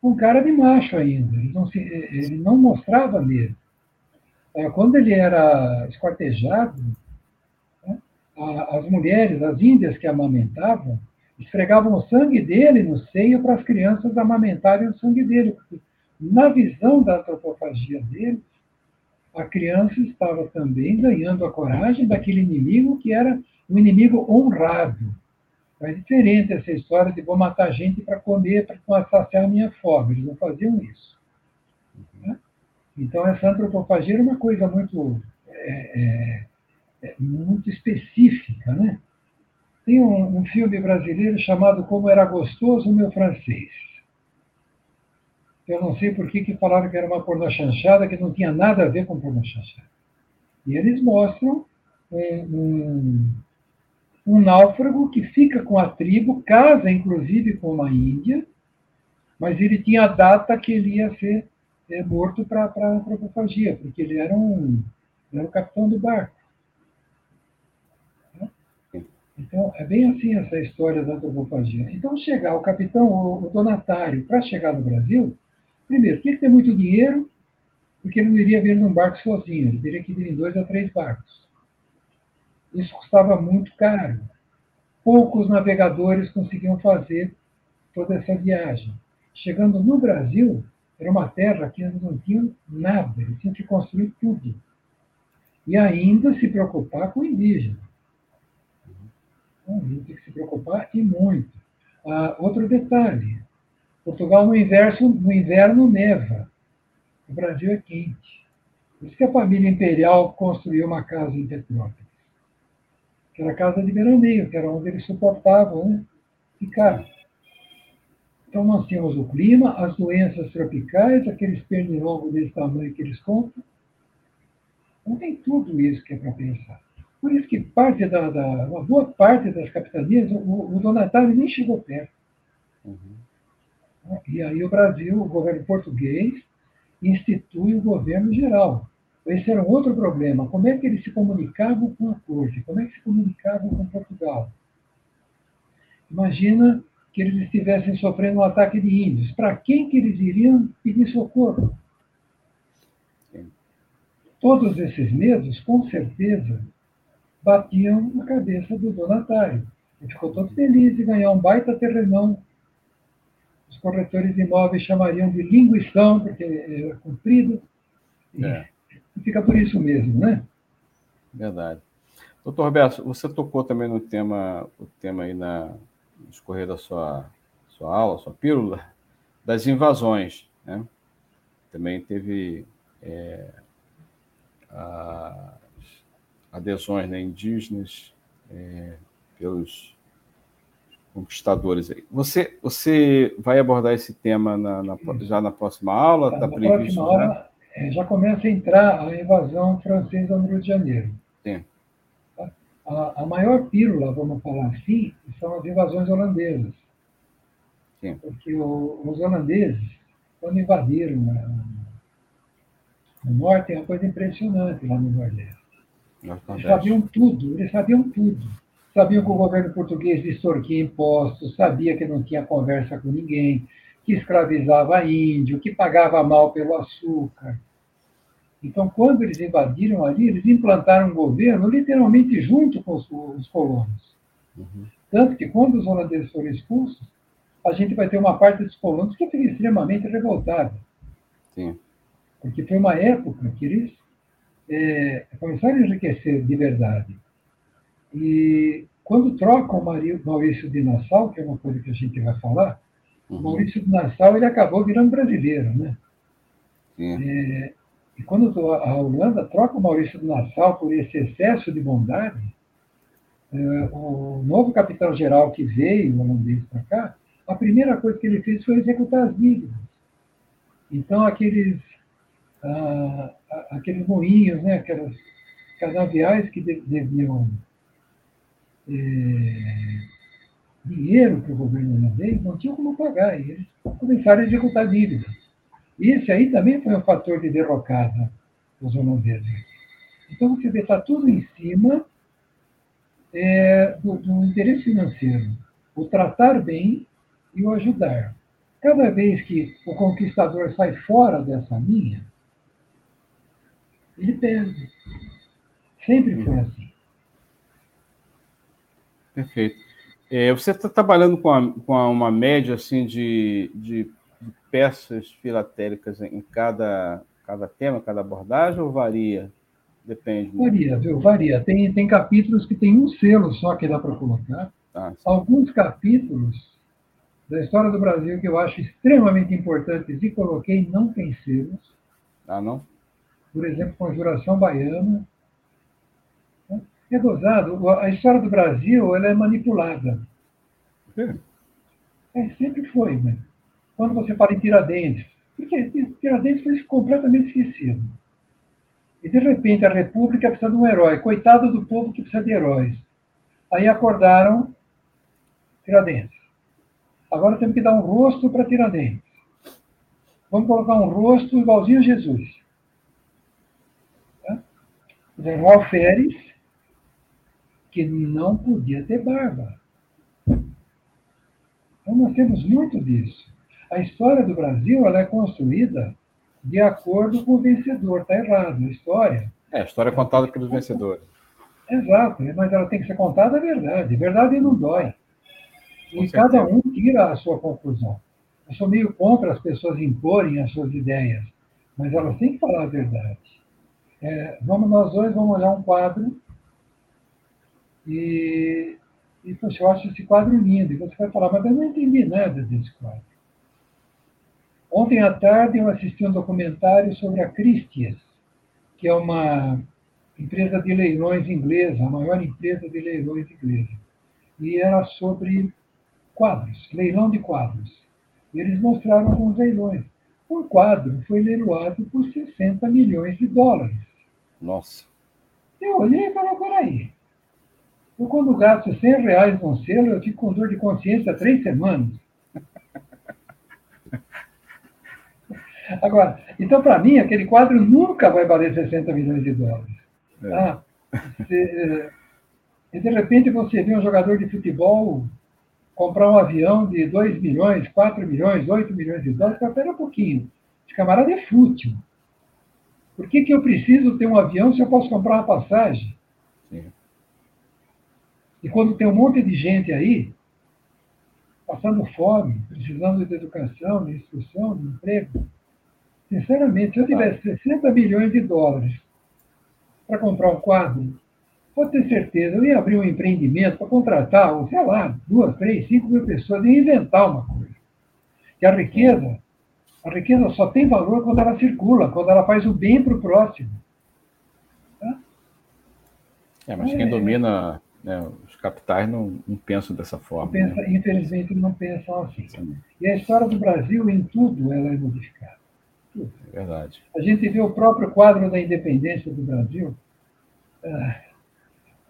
com cara de macho ainda. Ele não, se, ele não mostrava medo. É, quando ele era esquartejado, né, as mulheres, as índias que amamentavam, esfregavam o sangue dele no seio para as crianças amamentarem o sangue dele, na visão da antropofagia dele, a criança estava também ganhando a coragem daquele inimigo que era um inimigo honrado. É diferente essa história de vou matar gente para comer, para saciar a minha fome. Eles não faziam isso. Né? Então, essa antropofagia era uma coisa muito, é, é, é muito específica. Né? Tem um, um filme brasileiro chamado Como Era Gostoso o Meu Francês. Eu não sei por que, que falaram que era uma pornochanchada que não tinha nada a ver com pornochanchada. E eles mostram um, um, náufrago que fica com a tribo, casa inclusive com uma índia, mas ele tinha a data que ele ia ser é, morto para a antropofagia, porque ele era, um, era o capitão do barco. Então, é bem assim essa história da antropofagia. Então, chegar o capitão, o donatário, para chegar no Brasil, Primeiro, tinha que ter muito dinheiro, porque ele não iria vir num barco sozinho, ele teria que vir em dois a três barcos. Isso custava muito caro. Poucos navegadores conseguiam fazer toda essa viagem. Chegando no Brasil, era uma terra que não tinha nada, eles tinham que construir tudo. E ainda se preocupar com o indígena. Então, tem que se preocupar e muito. Ah, outro detalhe: Portugal no inverno, no inverno neva. O Brasil é quente. Por isso que a família imperial construiu uma casa em Petrópolis. Que era a casa de veraneio, que era onde eles suportavam né, ficar. Então nós tínhamos o clima, as doenças tropicais, aqueles pernilongos desse tamanho que eles contam. Então tem tudo isso que é para pensar. Por isso que parte da, da, uma boa parte das capitanias, o, o donatário nem chegou perto. Uhum. E aí o Brasil, o governo português, institui o governo geral. Esse era um outro problema. Como é que eles se comunicavam com a corte? Como é que se comunicavam com Portugal? Imagina que eles estivessem sofrendo um ataque de índios. Para quem que eles iriam pedir socorro? Todos esses medos, com certeza, batiam na cabeça do donatário. Ele ficou todo feliz de ganhar um baita terrenão. Corretores de imóveis chamariam de linguição, porque era comprido. É. E fica por isso mesmo, né? Verdade. Doutor Roberto, você tocou também no tema, o tema aí na, no escorrer da sua, sua aula, sua pílula, das invasões. Né? Também teve é, as adesões né, indígenas é, pelos conquistadores. Aí. Você, você vai abordar esse tema na, na, já na próxima aula? Está tá previsto? Próxima já? Aula, é, já começa a entrar a invasão francesa no Rio de Janeiro. Sim. A, a, maior pílula, vamos falar assim, são as invasões holandesas. Sim. Porque o, os holandeses, quando invadiram né, o norte, é uma coisa impressionante lá no Nordeste. Eles sabiam tudo, eles sabiam tudo. Sabiam que o governo português extorquia impostos, sabia que não tinha conversa com ninguém, que escravizava índio, que pagava mal pelo açúcar, então, quando eles invadiram ali, eles implantaram um governo literalmente junto com os, os colonos. Uhum. Tanto que, quando os holandeses foram expulsos, a gente vai ter uma parte dos colonos que fica extremamente revoltada. Sim. Porque foi uma época que eles é, começaram a enriquecer de verdade. E quando trocam o Maurício de Nassau, que é uma coisa que a gente vai falar, uhum. o Maurício de Nassau ele acabou virando brasileiro, né? É, e quando a Holanda troca o Maurício do Nassau por esse excesso de bondade, é, o novo capitão-geral que veio, o holandês, para cá, a primeira coisa que ele fez foi executar as dívidas. Então, aqueles, ah, aqueles moinhos, né, aquelas canaviais que deviam é, dinheiro para o governo holandês, não tinham como pagar. E eles começaram a executar dívidas. Esse aí também foi um fator de derrocada dos holandeses. Então, você vê, está tudo em cima é, do, do interesse financeiro. O tratar bem e o ajudar. Cada vez que o conquistador sai fora dessa linha, ele perde. Sempre foi assim. Perfeito. É, você está trabalhando com, a, com a uma média assim de, de peças filatélicas em cada, cada tema, cada abordagem, ou varia? Depende. Varia, viu? Varia. Tem, tem capítulos que tem um selo só que dá para colocar. Ah, Alguns capítulos da história do Brasil que eu acho extremamente importantes e coloquei não tem selos. Ah, não? Por exemplo, Conjuração Baiana. É gozado. A história do Brasil ela é manipulada. É, é sempre foi, né? quando você fala em Tiradentes, porque Tiradentes foi completamente esquecido. E, de repente, a República precisa de um herói. Coitado do povo que precisa de heróis. Aí acordaram Tiradentes. Agora temos que dar um rosto para Tiradentes. Vamos colocar um rosto igualzinho a Jesus. Tá? Um alferes que não podia ter barba. Então, nós temos muito disso a história do Brasil ela é construída de acordo com o vencedor. Está errado. A história. É, a história é contada pelos vencedores. Exato, mas ela tem que ser contada a verdade. Verdade não dói. E cada um tira a sua conclusão. Eu sou meio contra as pessoas imporem as suas ideias, mas elas têm que falar a verdade. É, vamos nós dois, vamos olhar um quadro e, e poxa, eu acho esse quadro lindo. E você vai falar, mas eu não entendi nada desse quadro. Ontem à tarde eu assisti um documentário sobre a Christie's, que é uma empresa de leilões inglesa, a maior empresa de leilões inglesa. E era sobre quadros, leilão de quadros. E eles mostraram alguns leilões. Um quadro foi leiloado por 60 milhões de dólares. Nossa. Eu olhei e falei, peraí. Eu, quando gasto 100 reais num selo, eu fico com dor de consciência há três semanas. Agora, então, para mim, aquele quadro nunca vai valer 60 milhões de dólares. Tá? É. Ah, se, eh, e, de repente, você vê um jogador de futebol comprar um avião de 2 milhões, 4 milhões, 8 milhões de dólares, para pera um pouquinho. Esse camarada é fútil. Por que, que eu preciso ter um avião se eu posso comprar uma passagem? Sim. E quando tem um monte de gente aí, passando fome, precisando de educação, de instrução, de emprego, sinceramente, se eu tivesse 60 milhões de dólares para comprar um quadro, pode ter certeza, eu ia abrir um empreendimento para contratar, sei lá, duas, três, cinco mil pessoas e inventar uma coisa. Que a riqueza a riqueza só tem valor quando ela circula, quando ela faz o bem para o próximo. Tá? É, mas quem domina né, os capitais não, não pensam dessa forma. Pensa, né? Infelizmente não pensam assim. Sim. E a história do Brasil, em tudo, ela é modificada. Tudo. É verdade. A gente vê o próprio quadro da independência do Brasil. Ah,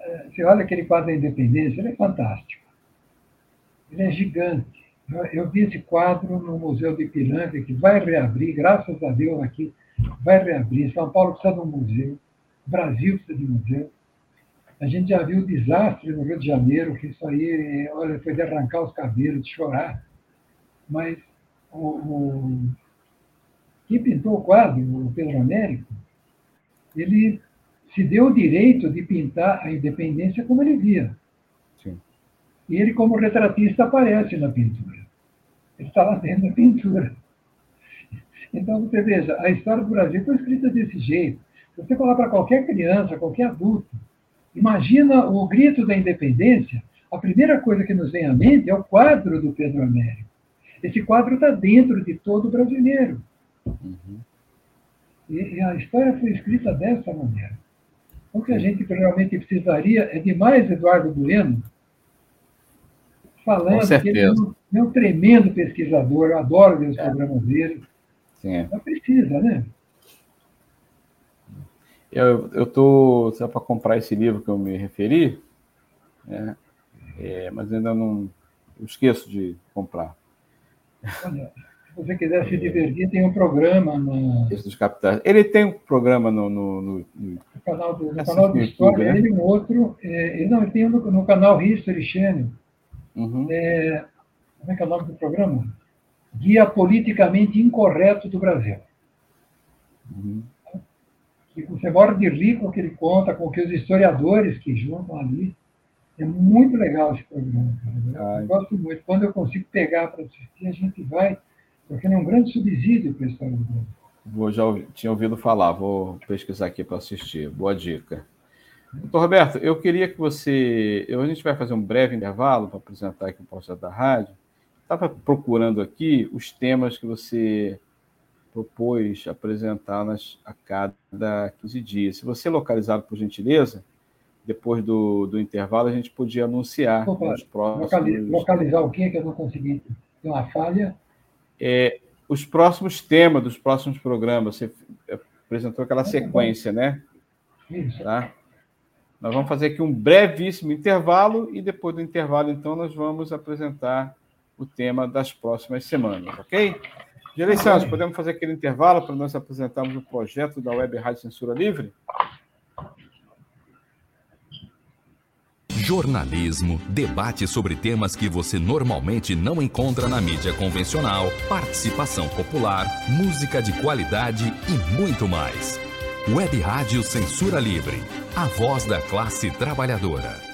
ah, você olha aquele quadro da independência, ele é fantástico. Ele é gigante. Eu vi esse quadro no Museu de Ipiranga, que vai reabrir, graças a Deus aqui, vai reabrir. São Paulo precisa de um museu, Brasil precisa de um museu. A gente já viu o desastre no Rio de Janeiro, que isso aí, olha, foi de arrancar os cabelos, de chorar. Mas o, o quem pintou o quadro, o Pedro Américo, ele se deu o direito de pintar a independência como ele via. E ele, como retratista, aparece na pintura. Ele está lá dentro da pintura. Então, você veja, a história do Brasil foi escrita desse jeito. Se você falar para qualquer criança, qualquer adulto, imagina o grito da independência, a primeira coisa que nos vem à mente é o quadro do Pedro Américo. Esse quadro está dentro de todo brasileiro. Uhum. E, a história foi escrita dessa maneira. O que a gente realmente precisaria é de mais Eduardo Bueno falando que ele é um tremendo pesquisador, eu adoro ver os é. programas dele. Sim. Mas precisa, né? Eu estou só para comprar esse livro que eu me referi, né? É, mas ainda não eu esqueço de comprar. Olha, se você quiser se divertir, tem um programa no. Esse dos capitais. Ele tem um programa no. no, no, no canal do, no canal do História, né? ele um outro. É, não, ele tem um no, no canal History Channel. Uhum. É, como é que é o nome do programa? Guia Politicamente Incorreto do Brasil. Uhum. E você mora de rir com o que ele conta, com o que os historiadores que juntam ali. É muito legal esse programa, cara. Eu gosto muito. Quando eu consigo pegar para assistir, a gente vai, porque é um grande subsídio para a história do Brasil. Vou, já tinha ouvido falar, vou pesquisar aqui para assistir. Boa dica. Doutor Roberto, eu queria que você. Eu, a gente vai fazer um breve intervalo para apresentar aqui o projeto da rádio. Estava procurando aqui os temas que você propôs apresentar nas, a cada 15 dias. Se você localizar, por gentileza, depois do, do intervalo, a gente podia anunciar Opa, os próximos. Localizar, localizar o que que eu não consegui? Tem uma falha? É, os próximos temas dos próximos programas. Você apresentou aquela sequência, né? Isso. Tá? Nós vamos fazer aqui um brevíssimo intervalo e depois do intervalo, então, nós vamos apresentar o tema das próximas semanas, ok? Gerei Santos, podemos fazer aquele intervalo para nós apresentarmos o projeto da Web Rádio Censura Livre? Jornalismo, debate sobre temas que você normalmente não encontra na mídia convencional, participação popular, música de qualidade e muito mais. Web Rádio Censura Livre, a voz da classe trabalhadora.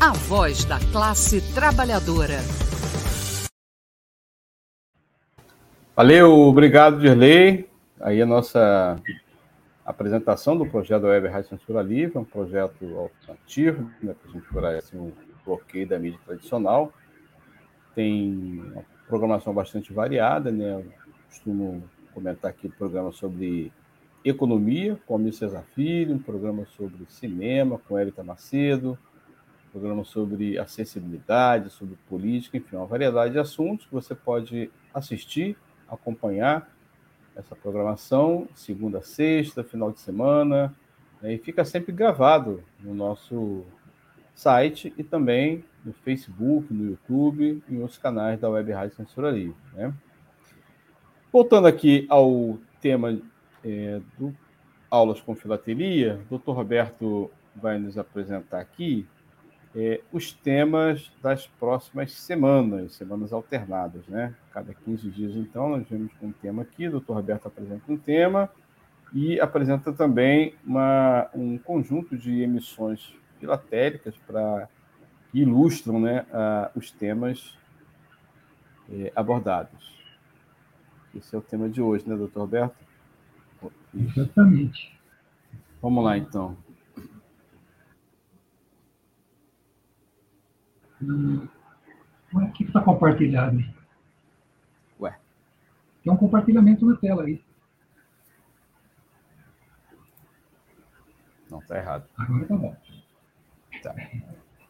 a voz da classe trabalhadora. Valeu, obrigado, Dirley. Aí a nossa apresentação do projeto Web Rádio Censura Livre, um projeto alternativo, né, para a gente furar assim, um bloqueio da mídia tradicional. Tem uma programação bastante variada, né? Eu costumo comentar aqui o programa sobre economia, com a Cesar Filho, um programa sobre cinema, com Erika Macedo, programa sobre acessibilidade, sobre política, enfim, uma variedade de assuntos que você pode assistir, acompanhar essa programação, segunda sexta, final de semana, né, e fica sempre gravado no nosso site e também no Facebook, no YouTube e em outros canais da Web Rádio Censura Livre. Né? Voltando aqui ao tema é, do Aulas com Filatelia, o Dr. Roberto vai nos apresentar aqui é, os temas das próximas semanas, semanas alternadas, né? Cada 15 dias, então, nós vemos um tema aqui, o doutor Roberto apresenta um tema e apresenta também uma, um conjunto de emissões filatéricas para que ilustram né, a, os temas é, abordados. Esse é o tema de hoje, né, doutor Roberto? Exatamente. Vamos lá, então. Hum, o que está compartilhado aí? Ué. Tem um compartilhamento na tela aí. Não, está errado. Agora está bom. Tá.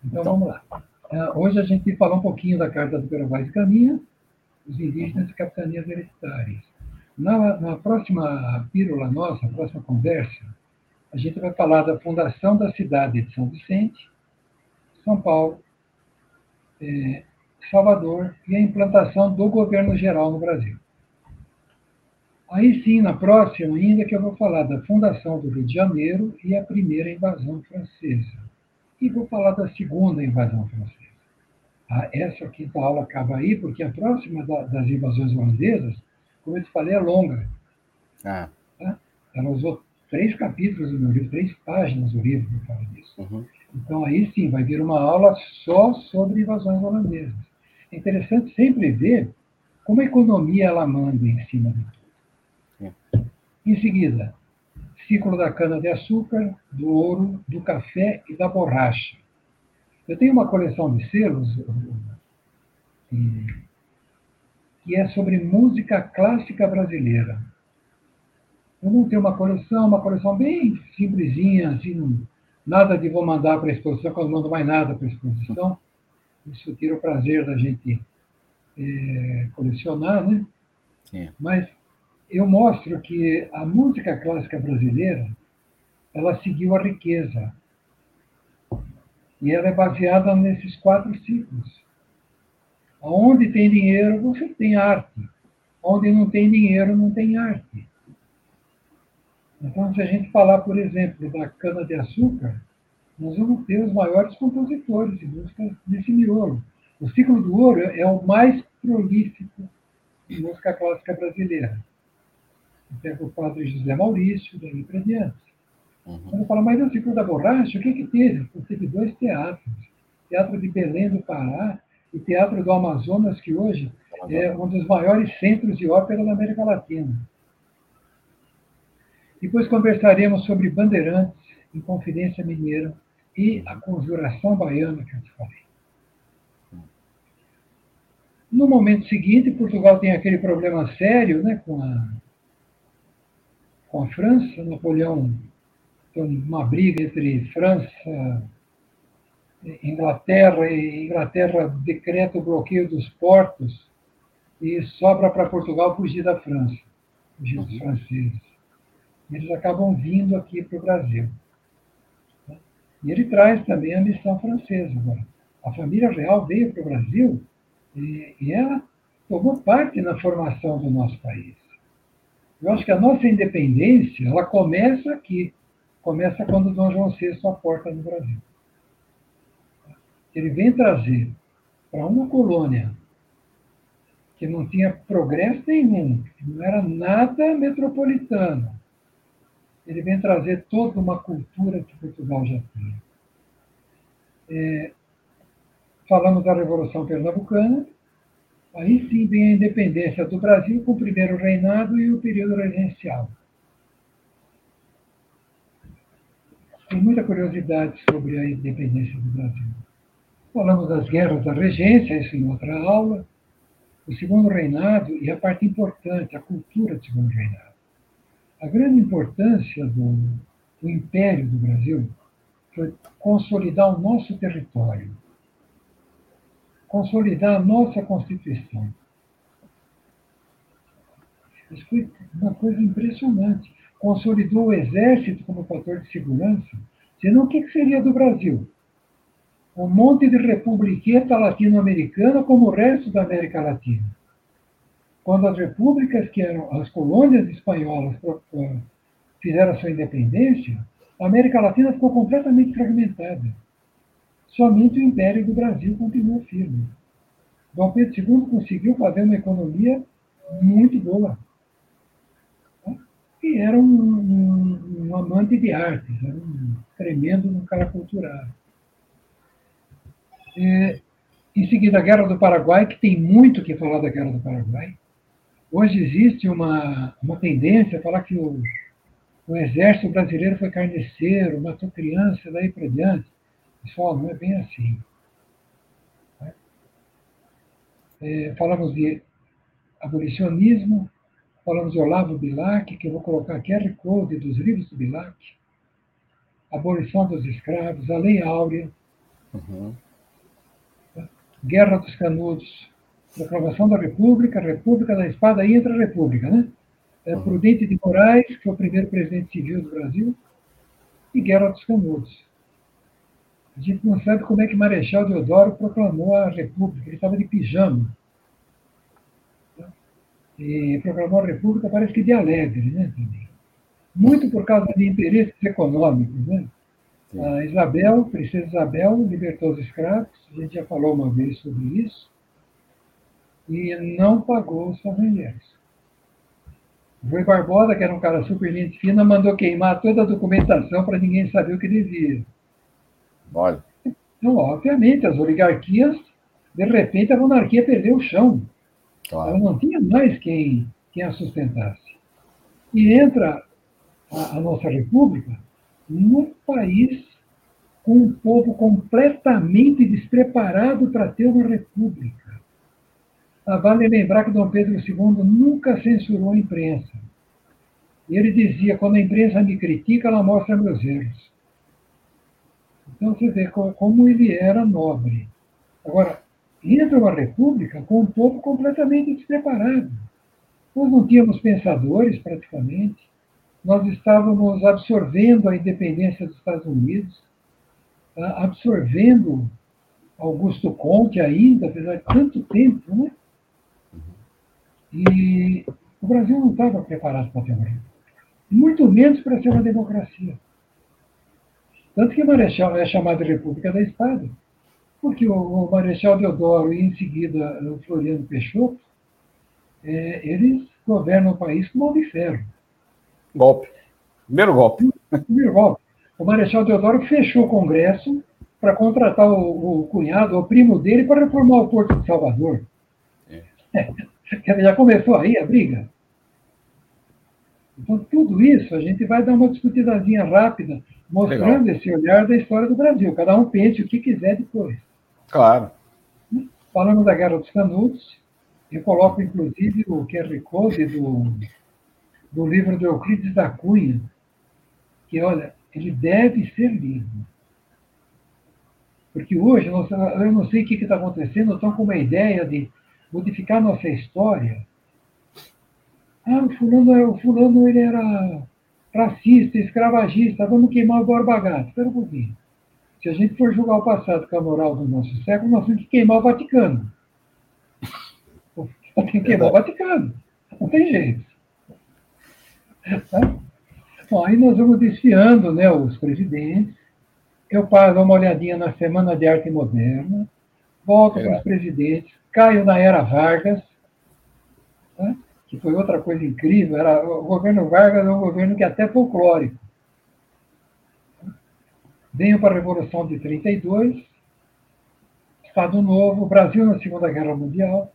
Então, então, vamos lá. Uh, hoje a gente falar um pouquinho da Carta do Perovais Caminha, os indígenas e capitanias hereditárias. Na, na próxima pílula nossa, próxima conversa, a gente vai falar da fundação da cidade de São Vicente, São Paulo, é, Salvador e a implantação do governo geral no Brasil. Aí sim, na próxima, ainda que eu vou falar da fundação do Rio de Janeiro e a primeira invasão francesa. E vou falar da segunda invasão francesa. Ah, essa quinta aula acaba aí, porque a próxima da, das invasões holandesas, como eu te falei, é longa. Ah. Tá? Ela usou três capítulos do meu livro, três páginas do livro que fala disso. Uhum. Então, aí sim, vai vir uma aula só sobre invasões holandesas. É interessante sempre ver como a economia ela manda em cima de tudo. É. Em seguida, ciclo da cana-de-açúcar, do ouro, do café e da borracha. Eu tenho uma coleção de selos que é sobre música clássica brasileira. Eu não tenho uma coleção, uma coleção bem simplesinha, assim, Nada de vou mandar para a exposição, quando não mando mais nada para a exposição. Isso tira o prazer da gente é, colecionar, né? Sim. Mas eu mostro que a música clássica brasileira, ela seguiu a riqueza. E ela é baseada nesses quatro ciclos. Onde tem dinheiro, você tem arte. Onde não tem dinheiro, não tem arte. Então, se a gente falar, por exemplo, da cana-de-açúcar, nós vamos ter os maiores compositores de música nesse miolo. O ciclo do ouro é o mais prolífico de música clássica brasileira. Pega o padre José Maurício, daí para diante. Uhum. Quando fala, mas o ciclo da borracha, o que, que teve? Teve dois teatros. Teatro de Belém do Pará e Teatro do Amazonas, que hoje é um dos maiores centros de ópera da América Latina. Depois conversaremos sobre Bandeirantes, Inconfidência Mineira e a Conjuração Baiana, que eu te falei. No momento seguinte, Portugal tem aquele problema sério né, com, a, com a França. Napoleão tem uma briga entre França Inglaterra e Inglaterra decreta o bloqueio dos portos e sobra para Portugal fugir da França, fugir dos uhum. franceses. Eles acabam vindo aqui para o Brasil. E ele traz também a missão francesa. Agora, a família real veio para o Brasil e, e ela tomou parte na formação do nosso país. Eu acho que a nossa independência ela começa aqui, começa quando Dom João VI aporta no Brasil. Ele vem trazer para uma colônia que não tinha progresso nenhum, que não era nada metropolitano. Ele vem trazer toda uma cultura que Portugal já tinha. É, falamos da Revolução Pernambucana, aí sim vem a independência do Brasil com o primeiro reinado e o período regencial. Tem muita curiosidade sobre a independência do Brasil. Falamos das guerras da regência, isso em outra aula o segundo reinado e a parte importante, a cultura do segundo reinado. A grande importância do, do Império do Brasil foi consolidar o nosso território, consolidar a nossa Constituição. Isso foi uma coisa impressionante. Consolidou o exército como fator de segurança. Senão, o que seria do Brasil? um monte de republiqueta latino-americana como o resto da América Latina. Quando as repúblicas, que eram as colônias espanholas, fizeram sua independência, a América Latina ficou completamente fragmentada. Somente o Império do Brasil continuou firme. Dom Pedro II conseguiu fazer uma economia muito boa. E era um, um, um amante de artes, era um tremendo no cara cultural. É, em seguida, a Guerra do Paraguai, que tem muito que falar da Guerra do Paraguai. Hoje existe uma, uma tendência a falar que o, o exército brasileiro foi carniceiro, matou criança, daí para diante. Pessoal, não é bem assim. É, falamos de abolicionismo, falamos de Olavo Bilac, que eu vou colocar QR Code dos livros do Bilac, abolição dos escravos, a Lei Áurea, uhum. Guerra dos Canudos, Proclamação da República, República da Espada e a república né? É, Prudente de Moraes, que foi o primeiro presidente civil do Brasil, e Guerra dos Canudos. A gente não sabe como é que Marechal Deodoro proclamou a República, ele estava de pijama. E proclamou a República, parece que de alegre, né? Muito por causa de interesses econômicos, né? A Isabel, Princesa Isabel, libertou os escravos, a gente já falou uma vez sobre isso, e não pagou os estrangeiros. O Rui Barbosa, que era um cara super gente fina, mandou queimar toda a documentação para ninguém saber o que devia. Olha. Então, obviamente, as oligarquias, de repente, a monarquia perdeu o chão. Claro. Ela não tinha mais quem, quem a sustentasse. E entra a, a nossa república num país com um povo completamente despreparado para ter uma república. Ah, vale lembrar que Dom Pedro II nunca censurou a imprensa. Ele dizia: quando a imprensa me critica, ela mostra meus erros. Então você vê como ele era nobre. Agora, entra uma república com um povo completamente despreparado. Nós não tínhamos pensadores, praticamente nós estávamos absorvendo a independência dos Estados Unidos, tá? absorvendo Augusto Conte ainda, apesar de tanto tempo, né? E o Brasil não estava preparado para ter uma república, muito menos para ser uma democracia. Tanto que Marechal é chamada de República da Espada, porque o Marechal Deodoro e, em seguida, o Floriano Peixoto, é, eles governam o país com mão de ferro. Golpe. Primeiro golpe. Primeiro golpe. O Marechal Deodoro fechou o Congresso para contratar o, o, cunhado, o primo dele, para reformar o Porto de Salvador. É. Já começou aí a briga? Então, tudo isso a gente vai dar uma discutidazinha rápida, mostrando Legal. esse olhar da história do Brasil. Cada um pense o que quiser depois. Claro. Falamos da Guerra dos Canudos, Eu coloco, inclusive, o QR Code do, do livro do Euclides da Cunha, que, olha, ele deve ser lido. Porque hoje, eu não sei o que está acontecendo, estão com uma ideia de modificar nossa história. Ah, o fulano, o fulano ele era racista, escravagista, vamos queimar o Borba Gato. Espera um pouquinho. Se a gente for julgar o passado com a moral do nosso século, nós temos que queimar o Vaticano. Tem que queimar o Vaticano. Não tem jeito. Tá? Bom, aí nós vamos desfiando né, os presidentes. Eu paro uma olhadinha na Semana de Arte Moderna, volto é. para os presidentes, caio na Era Vargas, né, que foi outra coisa incrível. Era, o governo Vargas é um governo que é até folclórico. Venho para a Revolução de 32, Estado Novo, Brasil na Segunda Guerra Mundial,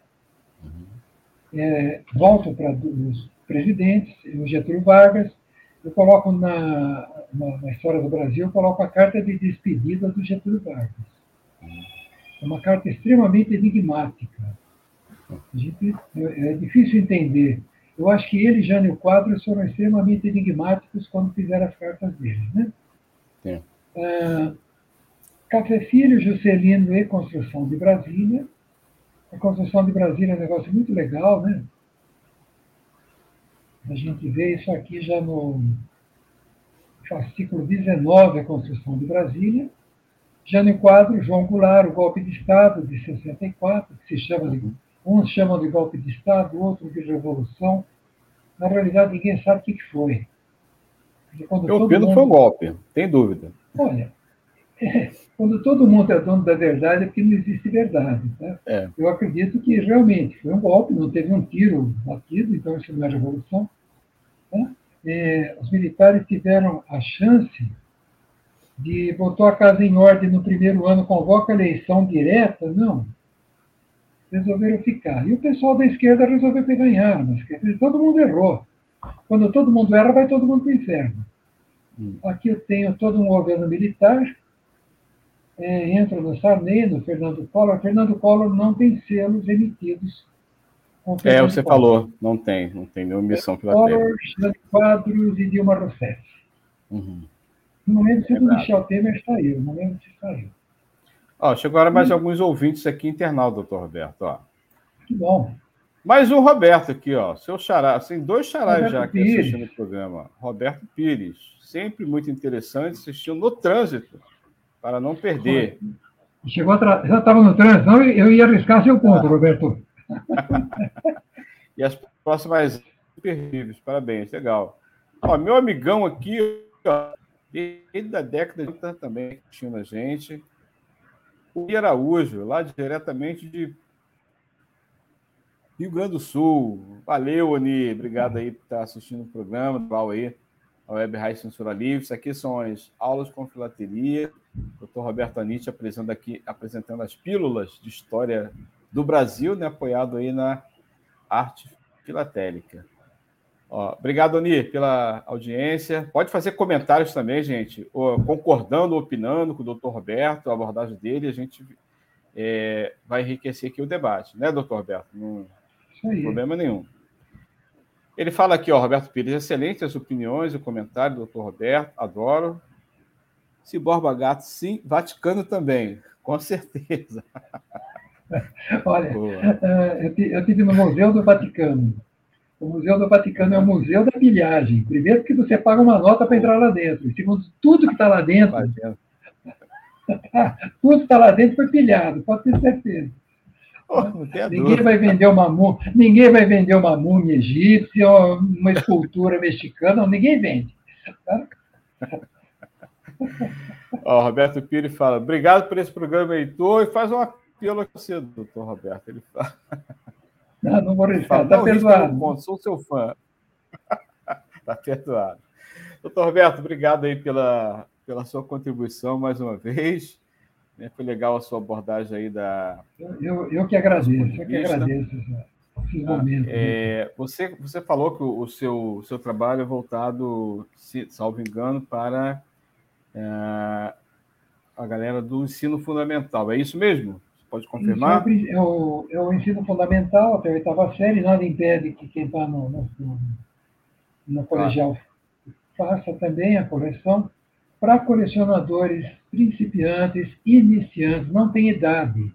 é, volto para os presidentes, o Getúlio Vargas, eu coloco na, na, na, história do Brasil, eu coloco a carta de despedida do Getúlio Vargas. É uma carta extremamente enigmática. Gente, é, é difícil entender. Eu acho que ele e Jânio Quadros foram extremamente enigmáticos quando fizeram as cartas deles. Né? Sim. Ah, Café Filho, Juscelino e Construção de Brasília. A construção de Brasília é um negócio muito legal, né? A gente vê isso aqui já no fascículo 19, a construção de Brasília. Já no quadro, João Goulart, o golpe de Estado de 64, que se chama de, uns chamam de golpe de Estado, outros de revolução. Na realidade, ninguém sabe o que foi. Eu Pedro mundo... foi um golpe, tem dúvida. Olha, é, quando todo mundo é dono da verdade, é porque não existe verdade. Tá? É. Eu acredito que realmente foi um golpe, não teve um tiro batido, então isso não é revolução. Tá? É, os militares tiveram a chance de botar a casa em ordem no primeiro ano, convoca a eleição direta, não. Resolveram ficar. E o pessoal da esquerda resolveu ter ganhar, mas todo mundo errou. Quando todo mundo erra, vai todo mundo para o inferno. Hum. Aqui eu tenho todo um governo militar é, entra no Sarney, no Fernando Collor. Fernando Collor não tem selos emitidos. É, você Collor. falou, não tem, não tem nenhuma missão pela Collor, Jean Quadros e Dilma Rousseff. Uhum. No momento se é o Michel Temer saiu, no momento se saiu. Ó, chegou agora mais hum. alguns ouvintes aqui internal, doutor Roberto. Ó. Que bom. Mais um Roberto aqui, ó. Seu xará, assim, dois xarás já aqui Pires. assistindo o programa. Roberto Pires, sempre muito interessante, assistindo no trânsito para não perder. Chegou atra... Já estava no trânsito, não, eu ia arriscar seu ponto, ah. Roberto. e as próximas terríveis, parabéns, legal. Ó, meu amigão aqui, ó, desde a década de 80 também tinha a gente. O Araújo, lá diretamente de Rio Grande do Sul. Valeu, Oni. Obrigado aí por estar assistindo o programa, Val aí a Web Rádio Censura Livre. Isso aqui são as aulas com filateria. Dr. Roberto Anitti apresentando aqui, apresentando as pílulas de história do Brasil, né, apoiado aí na arte filatélica. Ó, obrigado, Ani, pela audiência. Pode fazer comentários também, gente, concordando, opinando com o doutor Roberto, a abordagem dele, a gente é, vai enriquecer aqui o debate, né, doutor Roberto? Não tem problema nenhum. Ele fala aqui, ó, Roberto Pires, excelente as opiniões, o comentário do doutor Roberto, adoro. Se Borba Gato, sim, Vaticano também, com certeza. Olha, eh, eu estive no Museu do Vaticano. O Museu do Vaticano é o museu da pilhagem. Primeiro, porque você paga uma nota para entrar lá dentro. Segundo, tudo que está lá dentro, tudo que está lá dentro foi pilhado, pode ter certeza ninguém vai vender uma múmia, ninguém vai vender uma múmia egípcia, uma escultura mexicana, ninguém vende. Tá? Ó, Roberto Pires fala: obrigado por esse programa, Heitor, e faz um apelo a você, doutor Roberto. Ele fala. Não, não vou riscar, está perdoado. Ponto, sou seu fã. Está perdoado. Doutor Roberto, obrigado aí pela, pela sua contribuição mais uma vez. Né? Foi legal a sua abordagem aí da. Eu, eu que agradeço, eu que agradeço esses ah, momentos. É, você, você falou que o, o seu, seu trabalho é voltado, se, salvo engano, para é, a galera do ensino fundamental. É isso mesmo? Pode confirmar? É, o, é o ensino fundamental até a oitava série, nada impede que quem está no, no, no, colegial faça também a coleção. Para colecionadores principiantes, iniciantes, não tem idade,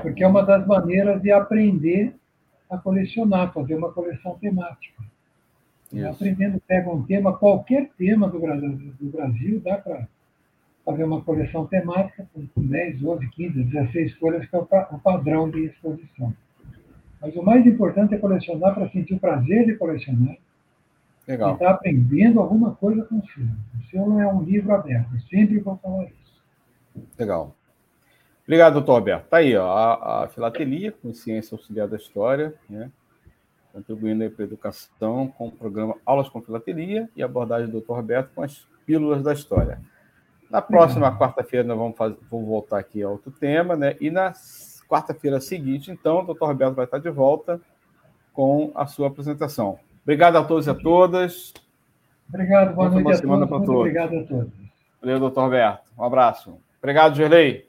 porque é uma das maneiras de aprender a colecionar, fazer uma coleção temática. Isso. Aprendendo, pega um tema, qualquer tema do do Brasil dá para fazer uma coleção temática com 10, 12, 15, 16 folhas, que é o padrão de exposição. Mas o mais importante é colecionar para sentir o prazer de colecionar. Legal. E estar tá aprendendo alguma coisa com o selo. O selo é um livro aberto, eu sempre vou falar isso. Legal. Obrigado, doutor Alberto. Está aí ó, a, a filatelia, Consciência Auxiliar da História, né? contribuindo para a educação com o programa Aulas com Filatelia e abordagem do doutor Roberto com as pílulas da história. Na próxima uhum. quarta-feira nós vamos, fazer, voltar aqui a outro tema, né? E na quarta-feira seguinte, então, o doutor Roberto vai estar de volta com a sua apresentação. Obrigado a todos e a todas. Obrigado, boa noite a todos. Muito todos. obrigado a todos. Valeu, doutor Roberto. Um abraço. Obrigado, Gerlei.